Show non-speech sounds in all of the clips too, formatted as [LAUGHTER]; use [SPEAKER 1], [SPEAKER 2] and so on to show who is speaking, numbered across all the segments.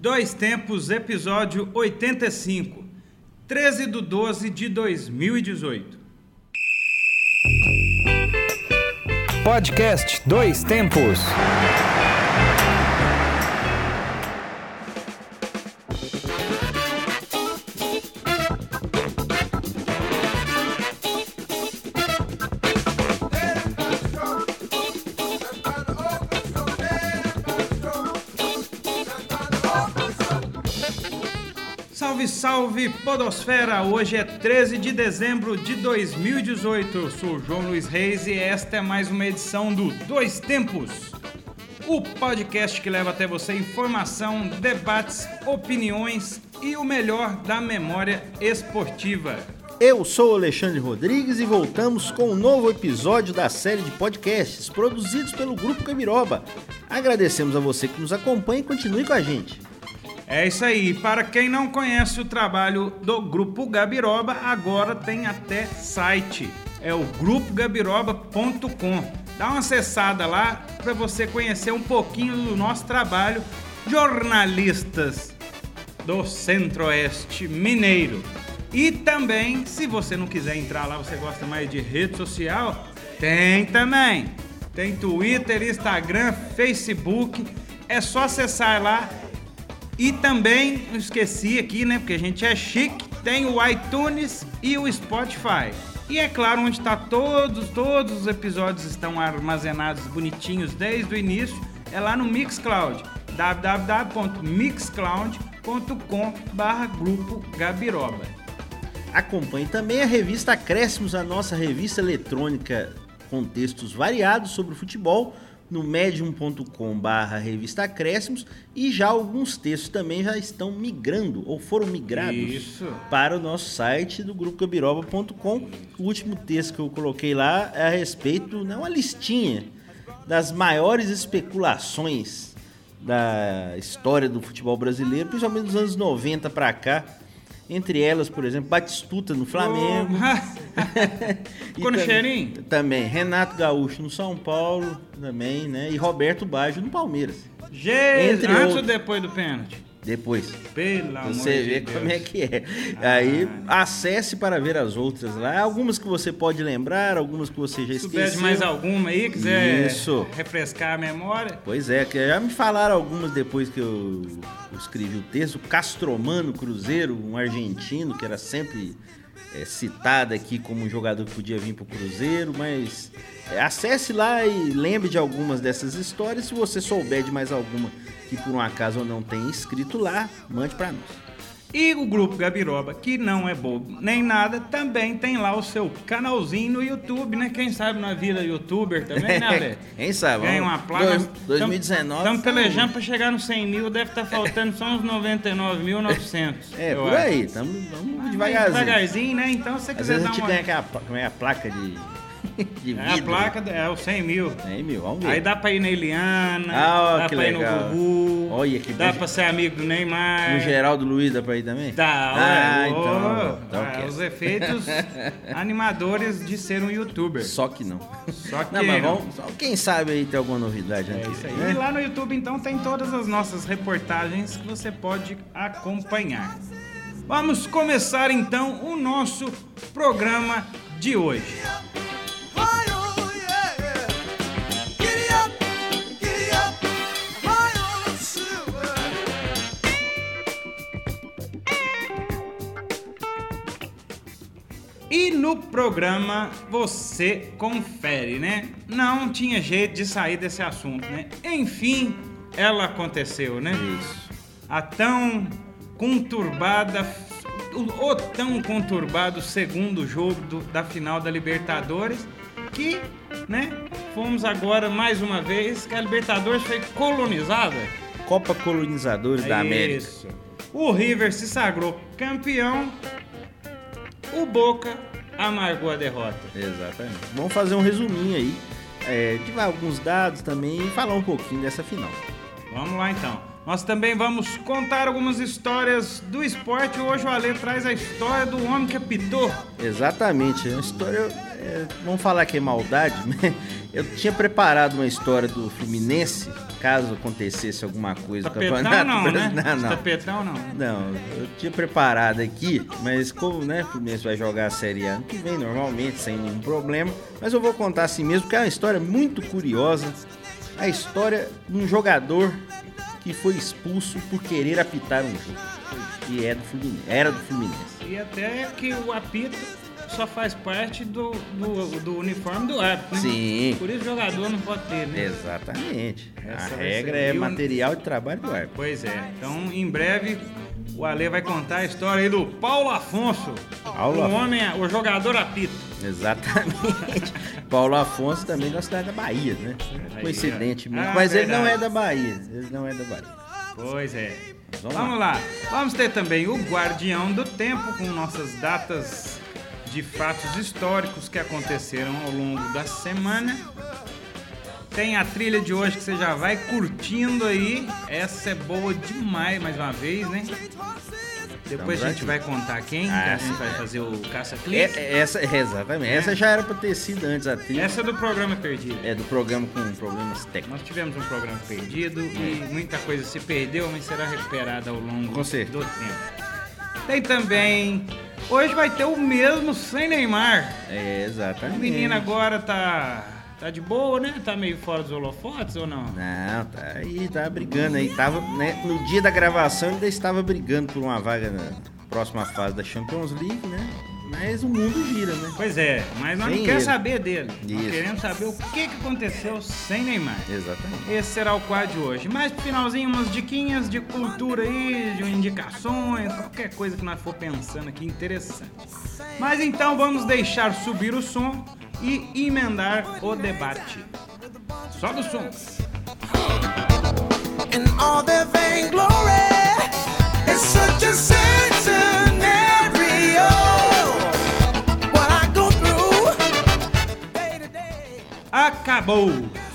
[SPEAKER 1] Dois Tempos, episódio 85, 13 de 12 de 2018.
[SPEAKER 2] Podcast Dois Tempos.
[SPEAKER 1] Salve, Podosfera! Hoje é 13 de dezembro de 2018. Eu sou o João Luiz Reis e esta é mais uma edição do Dois Tempos o podcast que leva até você informação, debates, opiniões e o melhor da memória esportiva.
[SPEAKER 3] Eu sou Alexandre Rodrigues e voltamos com um novo episódio da série de podcasts produzidos pelo Grupo Camiroba. Agradecemos a você que nos acompanha e continue com a gente.
[SPEAKER 1] É isso aí. Para quem não conhece o trabalho do Grupo Gabiroba, agora tem até site. É o grupogabiroba.com. Dá uma acessada lá para você conhecer um pouquinho do nosso trabalho, jornalistas do Centro-Oeste Mineiro. E também, se você não quiser entrar lá, você gosta mais de rede social, tem também. Tem Twitter, Instagram, Facebook. É só acessar lá e também, esqueci aqui, né? Porque a gente é chique, tem o iTunes e o Spotify. E é claro, onde está todos, todos os episódios estão armazenados bonitinhos desde o início, é lá no Mixcloud, www.mixcloud.com barra grupo Gabiroba.
[SPEAKER 3] Acompanhe também a revista Acréscimos, a nossa revista eletrônica com textos variados sobre o futebol, no medium.com barra revista Acréscimos e já alguns textos também já estão migrando ou foram migrados
[SPEAKER 1] Isso.
[SPEAKER 3] para o nosso site do grupo gabiroba.com. O último texto que eu coloquei lá é a respeito, né, uma listinha das maiores especulações da história do futebol brasileiro, principalmente dos anos 90 para cá. Entre elas, por exemplo, Batistuta no Flamengo.
[SPEAKER 1] Ficou no cheirinho?
[SPEAKER 3] Também. Renato Gaúcho no São Paulo, também, né? E Roberto Baggio no Palmeiras.
[SPEAKER 1] Gente, Entre antes outros. ou depois do pênalti?
[SPEAKER 3] Depois.
[SPEAKER 1] Pelo amor
[SPEAKER 3] Você vê
[SPEAKER 1] de
[SPEAKER 3] como
[SPEAKER 1] Deus.
[SPEAKER 3] é que é. Aí, acesse para ver as outras lá. Algumas que você pode lembrar, algumas que você já
[SPEAKER 1] Se
[SPEAKER 3] esqueceu.
[SPEAKER 1] de mais alguma aí, quiser
[SPEAKER 3] Isso.
[SPEAKER 1] refrescar a memória.
[SPEAKER 3] Pois é, que já me falaram algumas depois que eu escrevi o texto. Castromano Cruzeiro, um argentino que era sempre é, citado aqui como um jogador que podia vir para o Cruzeiro, mas é, acesse lá e lembre de algumas dessas histórias. Se você souber de mais alguma que por um acaso não tenha escrito lá, mande para nós.
[SPEAKER 1] E o grupo Gabiroba, que não é bobo nem nada, também tem lá o seu canalzinho no YouTube, né? Quem sabe na vira youtuber também, né, Ale? [LAUGHS]
[SPEAKER 3] Quem sabe?
[SPEAKER 1] Ganha uma placa.
[SPEAKER 3] Dois- 2019.
[SPEAKER 1] Estamos
[SPEAKER 3] tá
[SPEAKER 1] pelejando para chegar nos 100 mil, deve estar faltando só uns 99.900.
[SPEAKER 3] É, por
[SPEAKER 1] acho.
[SPEAKER 3] aí, estamos devagarzinho.
[SPEAKER 1] Devagarzinho, né? Então, se você
[SPEAKER 3] Às
[SPEAKER 1] quiser
[SPEAKER 3] vezes a
[SPEAKER 1] dar
[SPEAKER 3] gente
[SPEAKER 1] uma...
[SPEAKER 3] ganha aquela, a placa de [LAUGHS]
[SPEAKER 1] É a placa, é o 100 mil.
[SPEAKER 3] É, meu, vamos ver.
[SPEAKER 1] Aí dá pra ir na Eliana,
[SPEAKER 3] Ah, ó,
[SPEAKER 1] dá
[SPEAKER 3] que
[SPEAKER 1] pra ir
[SPEAKER 3] legal.
[SPEAKER 1] no Gugu,
[SPEAKER 3] Olha que
[SPEAKER 1] dá
[SPEAKER 3] bom.
[SPEAKER 1] pra ser amigo do Neymar.
[SPEAKER 3] No Geraldo Luiz dá pra ir também?
[SPEAKER 1] Tá,
[SPEAKER 3] Ah, então. quero.
[SPEAKER 1] os efeitos [LAUGHS] animadores de ser um youtuber.
[SPEAKER 3] Só que não.
[SPEAKER 1] Só que
[SPEAKER 3] Não, mas vamos, só quem sabe aí tem alguma novidade
[SPEAKER 1] É
[SPEAKER 3] antes.
[SPEAKER 1] isso aí.
[SPEAKER 3] né?
[SPEAKER 1] E lá no YouTube, então, tem todas as nossas reportagens que você pode acompanhar. Vamos começar, então, o nosso programa de hoje. E no programa você confere, né? Não tinha jeito de sair desse assunto, né? Enfim, ela aconteceu, né?
[SPEAKER 3] Isso.
[SPEAKER 1] A tão conturbada, o, tão conturbado segundo jogo do- da final da Libertadores, que, né? Fomos agora mais uma vez que a Libertadores foi colonizada.
[SPEAKER 3] Copa Colonizadores da América.
[SPEAKER 1] Isso. O River se sagrou campeão. O Boca amargou a derrota.
[SPEAKER 3] Exatamente. Vamos fazer um resuminho aí. É, de alguns dados também e falar um pouquinho dessa final.
[SPEAKER 1] Vamos lá então. Nós também vamos contar algumas histórias do esporte. Hoje o Ale traz a história do homem que apitou.
[SPEAKER 3] Exatamente, é uma história é, vamos falar que é maldade, [LAUGHS] né? Eu tinha preparado uma história do Fluminense, caso acontecesse alguma coisa
[SPEAKER 1] Tapetão
[SPEAKER 3] no campeonato
[SPEAKER 1] não, né? [LAUGHS]
[SPEAKER 3] Não, não.
[SPEAKER 1] Tapetão não.
[SPEAKER 3] Não, eu tinha preparado aqui, mas como né, o Fluminense vai jogar a Série A ano que vem, normalmente, sem nenhum problema. Mas eu vou contar assim mesmo, porque é uma história muito curiosa. A história de um jogador que foi expulso por querer apitar um jogo. E é do Fluminense, era do Fluminense.
[SPEAKER 1] E até que o apito só faz parte do, do, do uniforme do árbitro, né?
[SPEAKER 3] Sim.
[SPEAKER 1] Por isso o jogador não pode ter, né?
[SPEAKER 3] Exatamente.
[SPEAKER 1] Essa
[SPEAKER 3] a regra é material de trabalho do árbitro.
[SPEAKER 1] Pois é. Então, em breve, o Ale vai contar a história aí do Paulo Afonso.
[SPEAKER 3] Paulo
[SPEAKER 1] o
[SPEAKER 3] Afonso.
[SPEAKER 1] homem, o jogador apito.
[SPEAKER 3] Exatamente. [LAUGHS] Paulo Afonso também da cidade da Bahia, né?
[SPEAKER 1] Aí,
[SPEAKER 3] Coincidentemente.
[SPEAKER 1] ó. Ah,
[SPEAKER 3] Mas ele não
[SPEAKER 1] verdade.
[SPEAKER 3] é da Bahia. Ele não é da Bahia.
[SPEAKER 1] Pois é.
[SPEAKER 3] Vamos
[SPEAKER 1] Vamos, lá. Vamos ter também o Guardião do Tempo com nossas datas de fatos históricos que aconteceram ao longo da semana. Tem a trilha de hoje que você já vai curtindo aí. Essa é boa demais, mais uma vez, né? Depois
[SPEAKER 3] Estamos
[SPEAKER 1] a gente
[SPEAKER 3] aqui.
[SPEAKER 1] vai contar quem, que
[SPEAKER 3] Ah, sim.
[SPEAKER 1] vai fazer o
[SPEAKER 3] É,
[SPEAKER 1] caça-clique.
[SPEAKER 3] é, essa, é, exatamente. Essa já era pra ter sido antes a trilha.
[SPEAKER 1] Essa é do programa Perdido.
[SPEAKER 3] É do programa com problemas técnicos.
[SPEAKER 1] Nós tivemos um programa perdido e muita coisa se perdeu, mas será recuperada ao longo do tempo. Tem também. Hoje vai ter o mesmo sem Neymar.
[SPEAKER 3] É,
[SPEAKER 1] O
[SPEAKER 3] exatamente.
[SPEAKER 1] menino agora tá. tá de boa, né? Tá meio fora dos holofotes ou não?
[SPEAKER 3] Não, tá aí, tá brigando aí. Tava, né, no dia da gravação ainda estava brigando por uma vaga na próxima fase da Champions League, né? Mas o mundo gira, né?
[SPEAKER 1] Pois é, mas nós
[SPEAKER 3] Sem
[SPEAKER 1] não queremos saber dele. Nós
[SPEAKER 3] Isso.
[SPEAKER 1] queremos saber o que, aconteceu sem Neymar.
[SPEAKER 3] Exatamente.
[SPEAKER 1] Esse será o quadro de hoje. Mais pro finalzinho, umas diquinhas de cultura aí, de indicações, qualquer coisa que nós for pensando aqui interessante. Mas então vamos deixar subir o som e emendar o debate. Sobe o som.
[SPEAKER 2] in all their vainglory. It's such a
[SPEAKER 1] Acabou!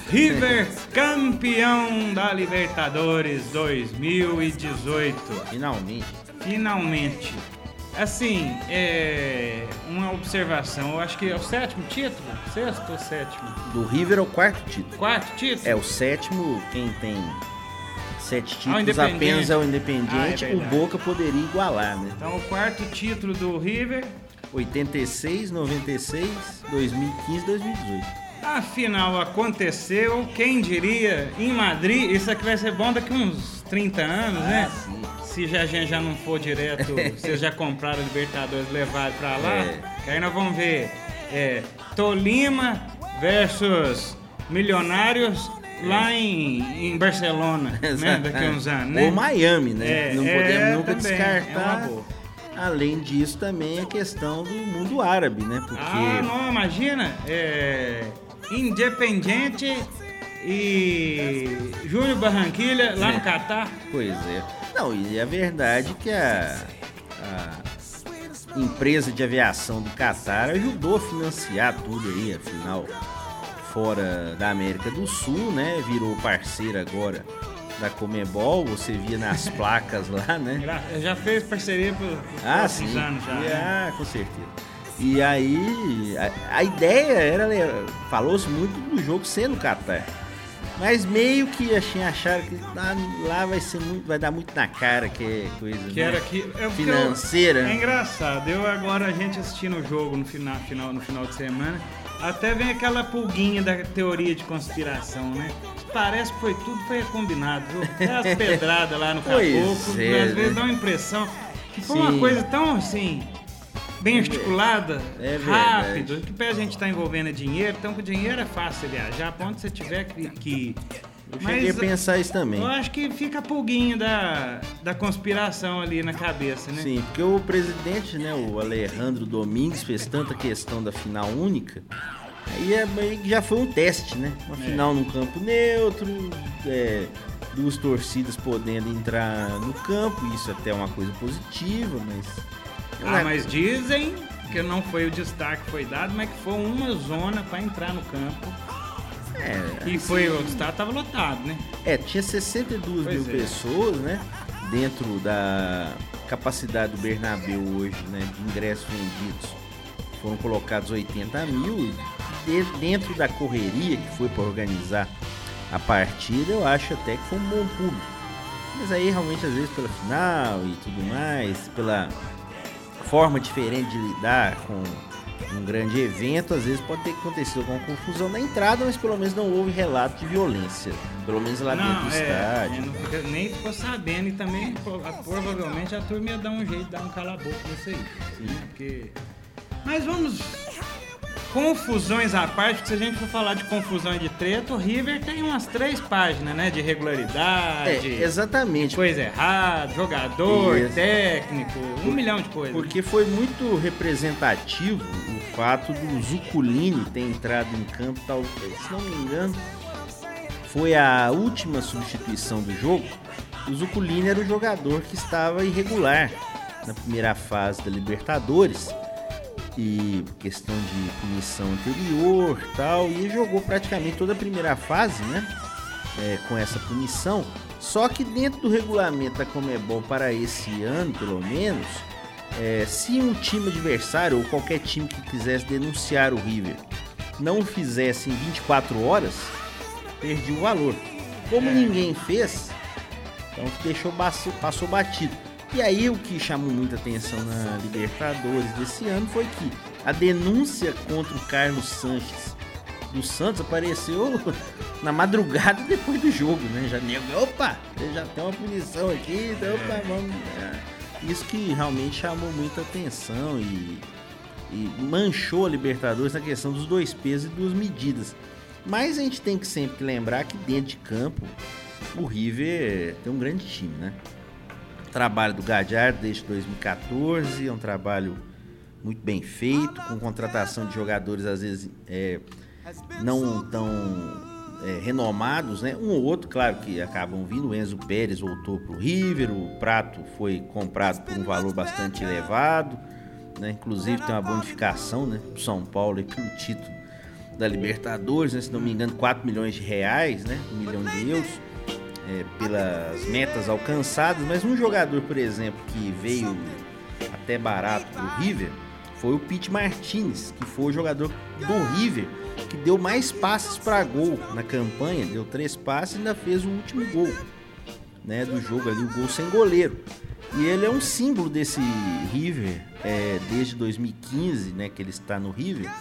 [SPEAKER 1] River campeão da Libertadores 2018.
[SPEAKER 3] Finalmente.
[SPEAKER 1] Finalmente. Assim, é uma observação. Eu acho que é o sétimo título? Sexto ou sétimo?
[SPEAKER 3] Do River é o quarto título.
[SPEAKER 1] Quarto título?
[SPEAKER 3] É, o sétimo, quem tem sete
[SPEAKER 1] Ah,
[SPEAKER 3] títulos
[SPEAKER 1] Independente.
[SPEAKER 3] apenas é o
[SPEAKER 1] Ah,
[SPEAKER 3] Independiente.
[SPEAKER 1] é
[SPEAKER 3] o. Boca poderia igualar, né?
[SPEAKER 1] Então, o quarto título do River.
[SPEAKER 3] 86, 96, 2015, 2018.
[SPEAKER 1] A final aconteceu, quem diria, em Madrid. Isso aqui vai ser bom daqui uns 30 anos, né?
[SPEAKER 3] Ah, sim.
[SPEAKER 1] Se já, a gente já não for direto, [LAUGHS] vocês já compraram o Libertadores e levaram pra lá.
[SPEAKER 3] É.
[SPEAKER 1] Que aí nós vamos ver é, Tolima versus Milionários lá em, em Barcelona, né? Daqui a uns anos, né?
[SPEAKER 3] Ou Miami, né?
[SPEAKER 1] É,
[SPEAKER 3] não
[SPEAKER 1] é,
[SPEAKER 3] podemos nunca
[SPEAKER 1] também,
[SPEAKER 3] descartar.
[SPEAKER 1] é.
[SPEAKER 3] Além disso, também a questão do mundo árabe, né? Porque.
[SPEAKER 1] Ah, não, imagina. É, Independiente e Júnior Barranquilha lá no
[SPEAKER 3] É.
[SPEAKER 1] Catar.
[SPEAKER 3] Pois é. Não, e a verdade é que a, a empresa de aviação do Catar ajudou a financiar tudo aí, afinal, fora da América do Sul, né? Virou parceira agora da Comebol, você via nas placas lá, né?
[SPEAKER 1] Já fez parceria por, por
[SPEAKER 3] Ah, sim.
[SPEAKER 1] anos já. Né?
[SPEAKER 3] Ah, com certeza. E aí, a, a ideia era, le- falou-se muito do jogo ser no Catar. Mas meio que assim, acharam que lá, lá vai ser muito, vai dar muito na cara que é coisa
[SPEAKER 1] Que
[SPEAKER 3] né?
[SPEAKER 1] era que. é porque eu-
[SPEAKER 3] financeira.
[SPEAKER 1] É engraçado. Eu agora a gente assistindo o jogo no final, final, no final de semana. Até vem aquela pulguinha da teoria de conspiração, né? Parece que foi tudo foi combinado. viu? Até as [LAUGHS] pedradas lá no caboclo,
[SPEAKER 3] é,
[SPEAKER 1] às vezes
[SPEAKER 3] né?
[SPEAKER 1] dá uma impressão que foi uma
[SPEAKER 3] Sim.
[SPEAKER 1] coisa tão assim, bem articulada,
[SPEAKER 3] É
[SPEAKER 1] rápido, que pra gente estar envolvendo é dinheiro, então com dinheiro é fácil viajar, pra onde você tiver que. que...
[SPEAKER 3] Eu cheguei a pensar isso também.
[SPEAKER 1] Eu acho que fica a pulguinha da, da conspiração ali na cabeça, né?
[SPEAKER 3] Sim, porque o presidente, né, o Alejandro Domingues, fez tanta questão da final única. Aí é meio que já foi um teste, né? Uma
[SPEAKER 1] É.
[SPEAKER 3] final num campo neutro, é, duas torcidas podendo entrar no campo, isso até é uma coisa positiva, mas.
[SPEAKER 1] Ah, mas dizem que não foi o destaque que foi dado, mas que foi uma zona pra entrar no campo.
[SPEAKER 3] É,
[SPEAKER 1] E foi o destaque tava lotado, né?
[SPEAKER 3] É, tinha 62
[SPEAKER 1] Pois
[SPEAKER 3] mil
[SPEAKER 1] é.
[SPEAKER 3] pessoas, né? Dentro da capacidade do Bernabéu hoje, né? De ingressos vendidos. foram colocados 80 mil. E dentro da correria que foi para organizar a partida, eu acho até que foi um bom público. Mas aí realmente às vezes pela final e tudo mais, pela forma diferente de lidar com um grande evento, às vezes pode ter acontecido alguma confusão na entrada, mas pelo menos não houve relato de violência. Pelo menos lá dentro do
[SPEAKER 1] é,
[SPEAKER 3] estádio.
[SPEAKER 1] não fica- nem ficou sabendo e também pro- provavelmente a turma ia dar um jeito de dar um cala-boca nisso aí. né? Porque... Mas vamos. Confusões à parte, porque se a gente for falar de confusão e de treta, o River tem umas três páginas, né? De regularidade,
[SPEAKER 3] É, exatamente.
[SPEAKER 1] coisa errada, jogador,
[SPEAKER 3] Isso.
[SPEAKER 1] técnico, um milhão de coisas.
[SPEAKER 3] Porque foi muito representativo o fato do Zuculini ter entrado em campo, tal, se não me engano, foi a última substituição do jogo. O Zuculini era o jogador que estava irregular na primeira fase da Libertadores e questão de punição anterior tal, e jogou praticamente toda a primeira fase, né? é, com essa punição. Só que dentro do regulamento da Comebol para esse ano, pelo menos, é, se um time adversário ou qualquer time que quisesse denunciar o River não fizesse em 24 horas, perdia o valor. Como
[SPEAKER 1] É.
[SPEAKER 3] ninguém fez, então deixou passou batido. E aí o que chamou muita atenção na Libertadores desse ano foi que a denúncia contra o Carlos Sanches do Santos apareceu [LAUGHS] na madrugada depois do jogo, né? Já nego, opa, já tem uma punição aqui, então opa, vamos. é. Isso que realmente chamou muita atenção e, e manchou a Libertadores na questão dos dois pesos e duas medidas. Mas a gente tem que sempre lembrar que dentro de campo o River tem um grande time, né? Trabalho do Gadiardo desde 2014, é um trabalho muito bem feito, com contratação de jogadores às vezes é, não tão é, renomados, né? Um ou outro, claro que acabam vindo. O Enzo Pérez voltou para o River, o Prato foi comprado por um valor bastante elevado, né? Inclusive tem uma bonificação, né? Pro São Paulo e pelo título da Libertadores, né? Se não me engano, 4 milhões de reais, né? Um milhão de euros é, pelas metas alcançadas, mas um jogador, por exemplo, que veio até barato do River foi o Pete Martinez, que foi o jogador do River que deu mais passes para gol na campanha, deu três passes e ainda fez o último gol né, do jogo ali, o gol sem goleiro. E ele é um símbolo desse River é, desde 2015, né, que ele está no River.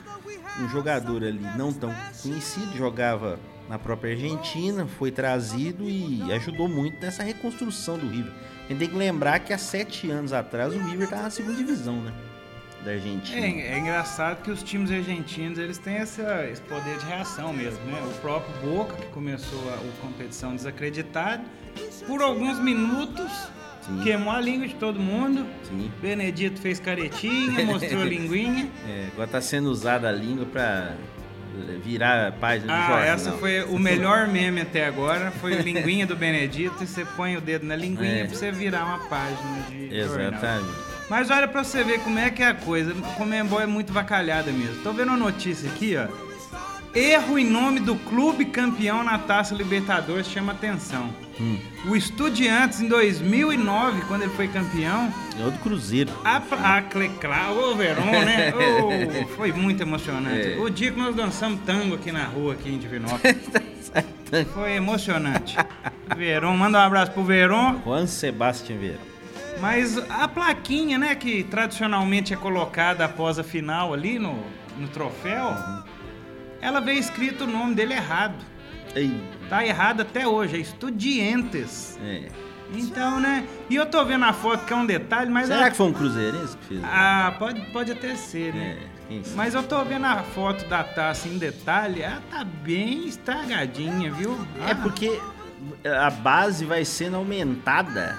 [SPEAKER 3] Um jogador ali não tão conhecido, jogava na própria Argentina, foi trazido e ajudou muito nessa reconstrução do River. A gente tem que lembrar que há sete anos atrás o River estava na segunda divisão, né? Da Argentina.
[SPEAKER 1] É, é engraçado que os times argentinos eles têm essa, esse poder de reação mesmo, né? O próprio Boca, que começou a, a competição desacreditado, por alguns minutos
[SPEAKER 3] Sim.
[SPEAKER 1] queimou a língua de todo mundo.
[SPEAKER 3] Sim.
[SPEAKER 1] Benedito fez caretinha, mostrou a [LAUGHS] linguinha.
[SPEAKER 3] É, agora tá sendo usada a língua para virar a página do
[SPEAKER 1] Ah,
[SPEAKER 3] jornal.
[SPEAKER 1] essa foi o melhor meme até agora, foi o [LAUGHS] linguinha do Benedito e você põe o dedo na linguinha
[SPEAKER 3] É.
[SPEAKER 1] pra você virar uma página de jornal.
[SPEAKER 3] Exatamente.
[SPEAKER 1] Mas olha pra você ver como é que é a coisa. O Comembol é muito vacalhada mesmo. Tô vendo uma notícia aqui, ó. Erro em nome do clube campeão na Taça Libertadores chama atenção.
[SPEAKER 3] Hum.
[SPEAKER 1] O Estudiantes, em 2009, quando ele foi campeão,
[SPEAKER 3] É o do Cruzeiro.
[SPEAKER 1] a, a Cleclá, ô Verón, [LAUGHS] né? Ô, foi muito emocionante.
[SPEAKER 3] É.
[SPEAKER 1] O dia que nós dançamos tango aqui na rua, aqui em Divinópolis. [LAUGHS] foi emocionante. Verón, manda um abraço pro Verón.
[SPEAKER 3] Juan Sebastián Vieira.
[SPEAKER 1] Mas a plaquinha, né, que tradicionalmente é colocada após a final ali no, no troféu, ela veio escrito o nome dele errado.
[SPEAKER 3] Ei,
[SPEAKER 1] Tá errado até hoje, é Estudiantes.
[SPEAKER 3] é.
[SPEAKER 1] Então, né? E eu tô vendo a foto que é um detalhe, mas.
[SPEAKER 3] Será que foi um cruzeirense que fez?
[SPEAKER 1] Ah, pode, pode até ser, né?
[SPEAKER 3] É?
[SPEAKER 1] Mas eu tô vendo a foto da taça em detalhe, ela tá bem estragadinha, viu?
[SPEAKER 3] É
[SPEAKER 1] Ah,
[SPEAKER 3] porque a base vai sendo aumentada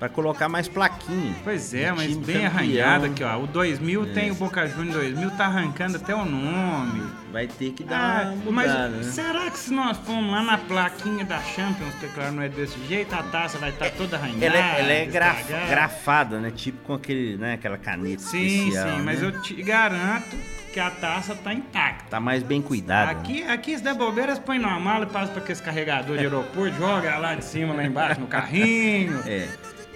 [SPEAKER 3] pra colocar mais plaquinha.
[SPEAKER 1] Pois é, mas bem
[SPEAKER 3] campeão.
[SPEAKER 1] arranhado aqui, ó. O 2000
[SPEAKER 3] É.
[SPEAKER 1] tem o Boca Juniors 2000, tá arrancando até o nome.
[SPEAKER 3] Vai ter que
[SPEAKER 1] Ah,
[SPEAKER 3] dar
[SPEAKER 1] mas
[SPEAKER 3] mudada, né?
[SPEAKER 1] será que se nós formos lá na plaquinha da Champions, que claro não é desse jeito, a taça vai estar toda arranhada?
[SPEAKER 3] Ela é, ela é graf- grafada, né? Tipo com aquele, né? aquela caneta
[SPEAKER 1] Sim,
[SPEAKER 3] especial.
[SPEAKER 1] sim, mas
[SPEAKER 3] né?
[SPEAKER 1] eu te garanto que a taça tá intacta.
[SPEAKER 3] Tá mais bem cuidada. né?
[SPEAKER 1] Aqui, aqui se der bobeira, põe numa mala e passa pra aquele carregador de aeroporto, joga lá de cima, lá embaixo, no carrinho. [LAUGHS]
[SPEAKER 3] É.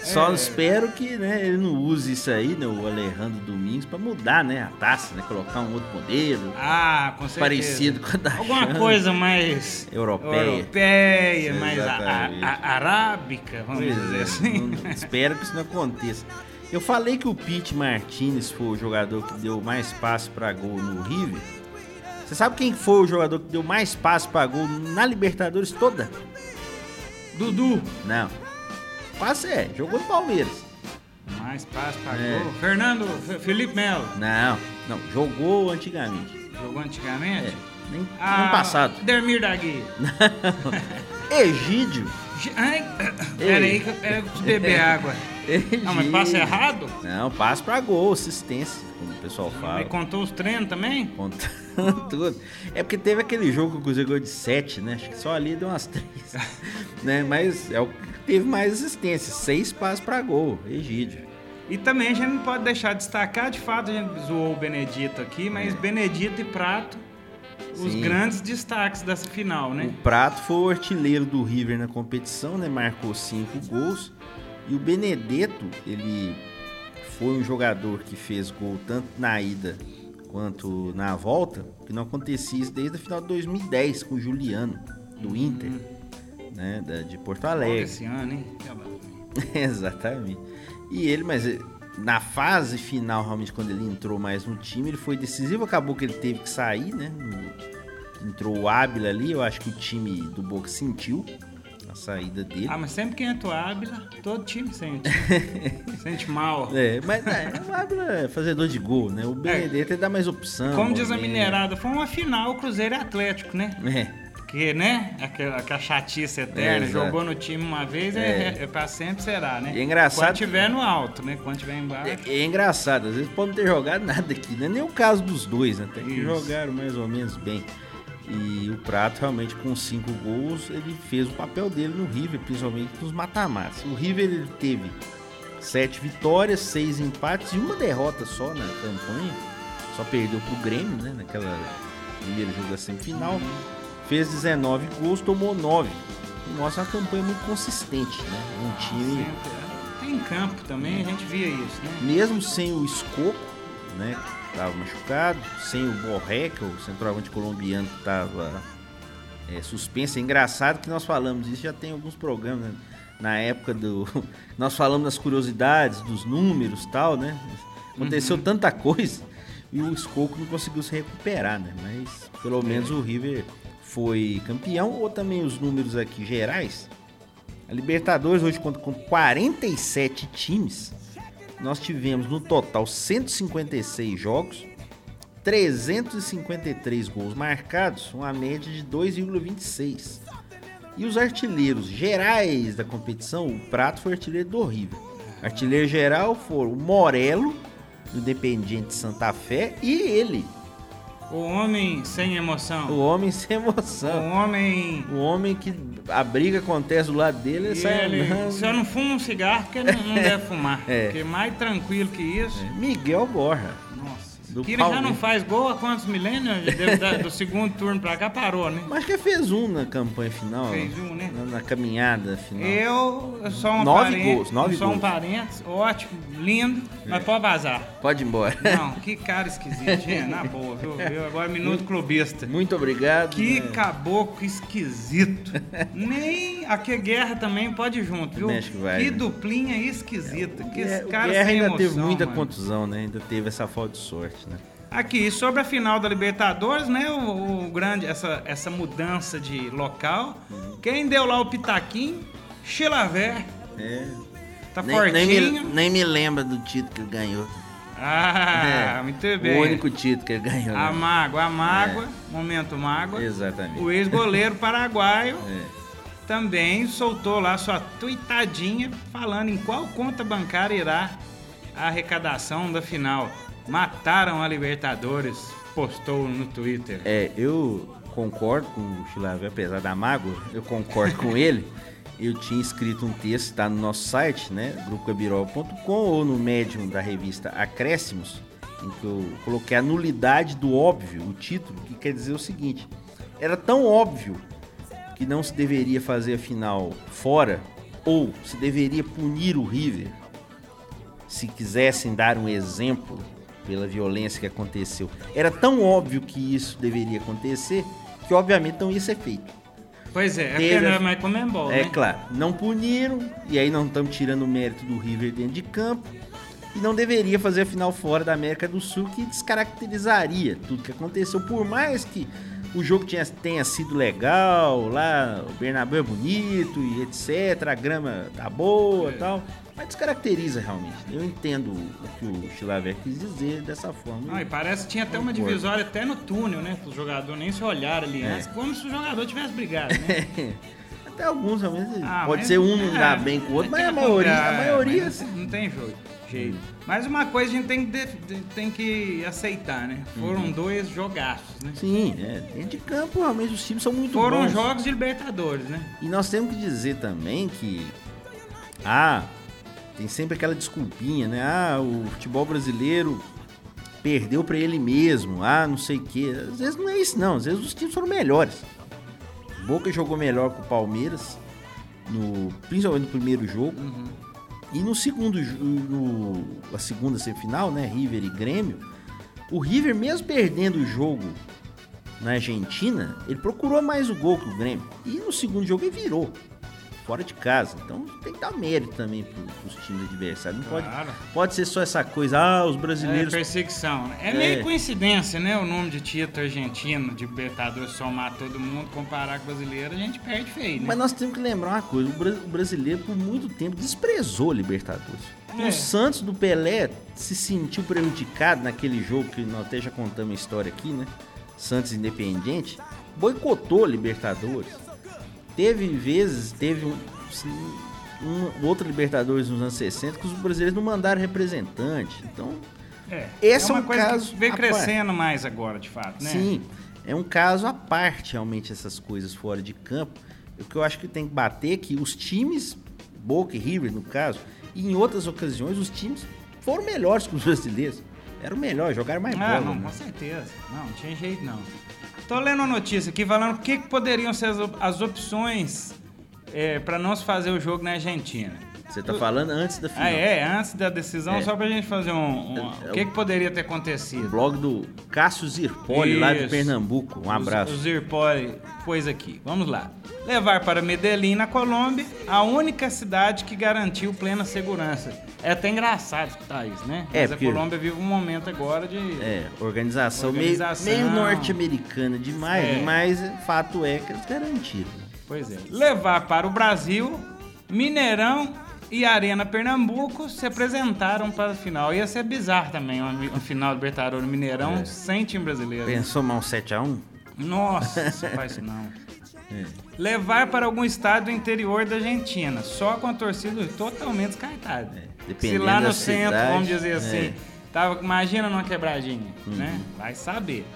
[SPEAKER 3] Só
[SPEAKER 1] É.
[SPEAKER 3] espero que né, ele não use isso aí, né, o Alejandro Domingos, pra mudar né, a taça, né? Colocar um outro modelo.
[SPEAKER 1] Ah, com certeza.
[SPEAKER 3] Parecido com a da
[SPEAKER 1] Alguma
[SPEAKER 3] Chance.
[SPEAKER 1] coisa mais
[SPEAKER 3] Europeia.
[SPEAKER 1] europeia, mais a- a- arábica, vamos
[SPEAKER 3] Pois
[SPEAKER 1] dizer
[SPEAKER 3] é,
[SPEAKER 1] assim.
[SPEAKER 3] não- espero que isso não aconteça. Eu falei que o Pete Martinez foi o jogador que deu mais passe pra gol no River. Você sabe quem foi o jogador que deu mais passe pra gol na Libertadores toda?
[SPEAKER 1] Dudu,
[SPEAKER 3] Não. Quase é, jogou no Palmeiras.
[SPEAKER 1] mais passe pra
[SPEAKER 3] É.
[SPEAKER 1] gol. Fernando, Felipe Melo,
[SPEAKER 3] Não, não, jogou antigamente.
[SPEAKER 1] jogou antigamente?
[SPEAKER 3] É, nem
[SPEAKER 1] Ah,
[SPEAKER 3] ano passado.
[SPEAKER 1] Dermir da Guia. [LAUGHS]
[SPEAKER 3] Egídio.
[SPEAKER 1] Ai, peraí que eu pego pra beber água.
[SPEAKER 3] Egídio.
[SPEAKER 1] Não, mas passa errado?
[SPEAKER 3] Não, passe pra gol, assistência, como o pessoal fala.
[SPEAKER 1] Aí contou os treinos também?
[SPEAKER 3] Contando [LAUGHS] tudo. É porque teve aquele jogo que o Cruzeiro ganhou de 7, né? Acho que só ali deu umas 3. [LAUGHS] né? Mas é o teve mais assistência. 6 passos pra gol. Egídio.
[SPEAKER 1] E também a gente não pode deixar de destacar, de fato, a gente zoou o Benedito aqui, mas Benedito e Prato, os
[SPEAKER 3] É. Sim.
[SPEAKER 1] grandes destaques dessa final, né?
[SPEAKER 3] O Prato foi o artilheiro do River na competição, né? Marcou 5 gols. E o Benedetto, ele foi um jogador que fez gol tanto na ida quanto na volta, que não acontecia isso desde a final de 2010 com o Juliano, do Inter, né? da- de Porto
[SPEAKER 1] Logo
[SPEAKER 3] Alegre.
[SPEAKER 1] Esse ano, hein? [LAUGHS]
[SPEAKER 3] Exatamente. E ele, mas eh, na fase final, realmente, quando ele entrou mais no time, ele foi decisivo. Acabou que ele teve que sair, né? Entrou o Ábila ali. Eu acho que o time do Boca sentiu a saída dele.
[SPEAKER 1] Ah, mas sempre que entra o Ábila, todo time sente. [LAUGHS] sente mal.
[SPEAKER 3] É, mas é, o Ábila é fazedor de gol, né? O Benedetto ele dá mais opção.
[SPEAKER 1] Como diz a
[SPEAKER 3] movimento.
[SPEAKER 1] minerada, foi uma final Cruzeiro e Atlético, né?
[SPEAKER 3] É,
[SPEAKER 1] Que, né? Aquela, aquela chatice eterna,
[SPEAKER 3] É,
[SPEAKER 1] jogou no time uma vez, é, é pra sempre será, né?
[SPEAKER 3] E é engraçado
[SPEAKER 1] Quando tiver no alto, né? Quando tiver embaixo.
[SPEAKER 3] é, é engraçado. Às vezes pode não ter jogado nada aqui, né? Nem o caso dos dois, né? Até que
[SPEAKER 1] Isso.
[SPEAKER 3] jogaram mais ou menos bem. E o Prato, realmente, com cinco gols, ele fez o papel dele no River, principalmente nos mata-matas. O River ele teve sete vitórias, seis empates e uma derrota só na campanha. Só perdeu pro Grêmio, né? Naquela primeiro jogo da semifinal. Fez 19 gols, tomou 9. E mostra uma campanha muito consistente, né? Um time
[SPEAKER 1] Sempre. é. Tem campo também, a gente via isso, né?
[SPEAKER 3] mesmo sem o Escoco, né, que tava machucado, sem o Borré, que é o centroavante colombiano que tava é, suspenso. É engraçado que nós falamos isso já tem alguns programas, né? na época do... [LAUGHS] Nós falamos das curiosidades, dos números e tal, né? Aconteceu tanta coisa e o Escoco não conseguiu se recuperar, né? Mas pelo menos o River foi campeão, ou também os números aqui gerais. A Libertadores hoje conta com 47 times. Nós tivemos no total 156 jogos, 353 gols marcados, uma média de 2,26. E os artilheiros gerais da competição, o Prato foi artilheiro do River. Artilheiro geral foram o Morelo, do Independiente Santa Fé, e ele,
[SPEAKER 1] O homem sem emoção.
[SPEAKER 3] o homem sem
[SPEAKER 1] O
[SPEAKER 3] emoção.
[SPEAKER 1] homem.
[SPEAKER 3] O homem que a briga acontece do lado dele, ele
[SPEAKER 1] E
[SPEAKER 3] sai
[SPEAKER 1] ele,
[SPEAKER 3] andando.
[SPEAKER 1] se eu não fumo um cigarro, porque não, não [LAUGHS] deve fumar.
[SPEAKER 3] É.
[SPEAKER 1] Porque mais tranquilo que isso.
[SPEAKER 3] Miguel Borja. Do
[SPEAKER 1] que ele já não faz gol há quantos milênios? Dar- do segundo turno pra cá parou, né?
[SPEAKER 3] Mas que fez um na campanha final.
[SPEAKER 1] Fez um, né?
[SPEAKER 3] Na, na caminhada final.
[SPEAKER 1] Eu eu sou um
[SPEAKER 3] Nove
[SPEAKER 1] parente,
[SPEAKER 3] gols, nove
[SPEAKER 1] eu sou um
[SPEAKER 3] gols.
[SPEAKER 1] parente, ótimo, lindo, mas pode vazar.
[SPEAKER 3] Pode ir embora.
[SPEAKER 1] Não, que cara esquisito, gente, na boa, viu? [LAUGHS] viu? Agora minuto clubista.
[SPEAKER 3] Muito obrigado.
[SPEAKER 1] Que
[SPEAKER 3] né?
[SPEAKER 1] caboclo esquisito. [LAUGHS] Nem a que guerra também pode ir junto, viu?
[SPEAKER 3] Que vai,
[SPEAKER 1] que
[SPEAKER 3] né?
[SPEAKER 1] duplinha esquisita. Que
[SPEAKER 3] É,
[SPEAKER 1] esse
[SPEAKER 3] o
[SPEAKER 1] cara
[SPEAKER 3] Guerra
[SPEAKER 1] sem
[SPEAKER 3] ainda
[SPEAKER 1] emoção,
[SPEAKER 3] teve muita
[SPEAKER 1] mano.
[SPEAKER 3] contusão, né? Ainda teve essa falta de sorte, né?
[SPEAKER 1] Aqui, sobre a final da Libertadores, né? O, o grande, essa, essa mudança de local.
[SPEAKER 3] Uhum.
[SPEAKER 1] Quem deu lá o pitaquinho? Chilaver.
[SPEAKER 3] É.
[SPEAKER 1] Tá
[SPEAKER 3] nem,
[SPEAKER 1] fortinho.
[SPEAKER 3] nem, me, nem me lembra do título que ele ganhou.
[SPEAKER 1] Ah,
[SPEAKER 3] É,
[SPEAKER 1] muito bem.
[SPEAKER 3] O único título que ele ganhou.
[SPEAKER 1] A
[SPEAKER 3] né?
[SPEAKER 1] mágoa, a mágoa, momento mágoa.
[SPEAKER 3] Exatamente.
[SPEAKER 1] O ex-goleiro [LAUGHS] paraguaio
[SPEAKER 3] É.
[SPEAKER 1] também soltou lá sua tuitadinha falando em qual conta bancária irá a arrecadação da final. Mataram a Libertadores, postou no Twitter.
[SPEAKER 3] É, eu concordo com o Chilaver, apesar da mágoa, eu concordo com ele. Eu tinha escrito um texto, tá no nosso site, né? grupogabirol.com ou no Medium da revista Acréscimos, em que eu coloquei a nulidade do óbvio, o título, que quer dizer o seguinte: era tão óbvio que não se deveria fazer a final fora ou se deveria punir o River se quisessem dar um exemplo pela violência que aconteceu. Era tão óbvio que isso deveria acontecer que obviamente não ia ser feito.
[SPEAKER 1] Pois é, é
[SPEAKER 3] Teve-
[SPEAKER 1] é mais Comembol,
[SPEAKER 3] É
[SPEAKER 1] né?
[SPEAKER 3] claro, não puniram, e aí não estamos tirando o mérito do River dentro de campo. E não deveria fazer a final fora da América do Sul, que descaracterizaria tudo que aconteceu. Por mais que o jogo tinha, tenha sido legal, lá o Bernabéu é bonito e etc, a grama tá boa e
[SPEAKER 1] É.
[SPEAKER 3] tal, mas descaracteriza realmente. Eu entendo o que o Chilaver quis dizer dessa forma.
[SPEAKER 1] Não, e parece que tinha até uma divisória até no túnel, né? Para os jogadores nem se olharem ali
[SPEAKER 3] É.
[SPEAKER 1] como se o jogador tivesse brigado, né? [LAUGHS]
[SPEAKER 3] Até alguns realmente.
[SPEAKER 1] Ah,
[SPEAKER 3] pode ser um não
[SPEAKER 1] é,
[SPEAKER 3] dá bem com o outro, mas a maioria, a
[SPEAKER 1] é,
[SPEAKER 3] maioria
[SPEAKER 1] não tem jeito. jeito. Mas uma coisa a gente tem que, tem que aceitar, né? Foram
[SPEAKER 3] Uhum.
[SPEAKER 1] dois jogaços, né?
[SPEAKER 3] Sim, é. Dentro de campo, realmente, os times são muito
[SPEAKER 1] Foram
[SPEAKER 3] bons.
[SPEAKER 1] jogos de Libertadores, né?
[SPEAKER 3] E nós temos que dizer também que. Ah, tem sempre aquela desculpinha, né? Ah, o futebol brasileiro perdeu pra ele mesmo. Ah, não sei o quê. Às vezes não é isso, não. Às vezes os times foram melhores. Boca jogou melhor que o Palmeiras, no, principalmente no primeiro jogo. E no segundo, no, a segunda semifinal, né? River e Grêmio. O River, mesmo perdendo o jogo na Argentina, ele procurou mais o gol que o Grêmio. E no segundo jogo ele virou. Fora de casa. Então tem que dar mérito também pro- pros times adversários. Não pode,
[SPEAKER 1] Claro.
[SPEAKER 3] pode ser só essa coisa, ah, os
[SPEAKER 1] É
[SPEAKER 3] brasileiros.
[SPEAKER 1] perseguição. né? É,
[SPEAKER 3] É.
[SPEAKER 1] meio coincidência, né? O nome de título argentino, de Libertadores, somar todo mundo, comparar com o brasileiro, a gente perde feio, né?
[SPEAKER 3] Mas nós temos que lembrar uma coisa: o bra- o brasileiro por muito tempo desprezou a Libertadores.
[SPEAKER 1] É.
[SPEAKER 3] O Santos do Pelé se sentiu prejudicado naquele jogo que nós até já contamos a história aqui, né? Santos Independiente, boicotou a Libertadores. Teve vezes, teve um, assim, um outro Libertadores nos anos 60 que os brasileiros não mandaram representante. Então,
[SPEAKER 1] É,
[SPEAKER 3] Esse
[SPEAKER 1] é
[SPEAKER 3] é um caso
[SPEAKER 1] que crescendo mais agora, de fato, né?
[SPEAKER 3] Sim, é um caso à parte realmente essas coisas fora de campo. O que eu acho que tem que bater é que os times, Boca e River no caso, e em outras ocasiões os times foram melhores que os brasileiros. Eram melhores, jogaram mais
[SPEAKER 1] Ah,
[SPEAKER 3] bola.
[SPEAKER 1] não,
[SPEAKER 3] né?
[SPEAKER 1] com certeza. Não, não tinha jeito não. Tô lendo a notícia aqui falando o que, que poderiam ser as, op- as opções para não se fazer o jogo na Argentina.
[SPEAKER 3] Você tá falando antes da final.
[SPEAKER 1] Ah, é, antes da decisão,
[SPEAKER 3] É.
[SPEAKER 1] só pra gente fazer um. um-
[SPEAKER 3] É,
[SPEAKER 1] o que, que poderia ter acontecido?
[SPEAKER 3] O blog do Cássio Zirpoli, lá de
[SPEAKER 1] Isso.
[SPEAKER 3] Pernambuco. Um abraço.
[SPEAKER 1] O, o Zirpoli pôs aqui. Vamos lá. Levar para Medellín, na Colômbia, a única cidade que garantiu plena segurança. É até engraçado escutar isso, né?
[SPEAKER 3] É,
[SPEAKER 1] Mas
[SPEAKER 3] porque-
[SPEAKER 1] a Colômbia vive um momento agora de.
[SPEAKER 3] É, organização, meio-
[SPEAKER 1] Organização.
[SPEAKER 3] meio, norte-americana demais,
[SPEAKER 1] É.
[SPEAKER 3] mas fato é que eles garantiram.
[SPEAKER 1] Pois é. Levar para o Brasil, Mineirão e Arena Pernambuco se apresentaram para a final. Ia ser bizarro também uma, final do Libertadores no Mineirão
[SPEAKER 3] É.
[SPEAKER 1] sem time brasileiro.
[SPEAKER 3] Pensou mal um 7x1?
[SPEAKER 1] Nossa, [LAUGHS] faz isso não. Levar para algum estado do interior da Argentina, só com a torcida totalmente descartada. Se
[SPEAKER 3] É, dependendo
[SPEAKER 1] lá no centro,
[SPEAKER 3] cidade,
[SPEAKER 1] vamos dizer
[SPEAKER 3] é.
[SPEAKER 1] assim, tava, imagina numa quebradinha,
[SPEAKER 3] Uhum.
[SPEAKER 1] né? Vai saber.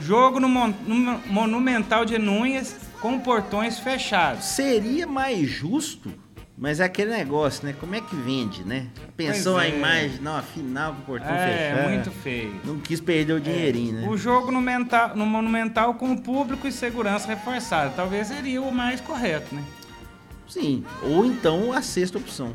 [SPEAKER 1] Jogo no, Mon- no Monumental de Núñez com portões fechados.
[SPEAKER 3] Seria mais justo, mas é aquele negócio, né? Como é que vende, né? Pensou
[SPEAKER 1] Pois
[SPEAKER 3] a
[SPEAKER 1] é.
[SPEAKER 3] imagem, não, afinal o portão
[SPEAKER 1] É,
[SPEAKER 3] fechado.
[SPEAKER 1] muito feio.
[SPEAKER 3] Não quis perder o dinheirinho, né?
[SPEAKER 1] O jogo no, mental- no Monumental com o público e segurança reforçada. Talvez seria o mais correto, né?
[SPEAKER 3] Sim, ou então a sexta opção.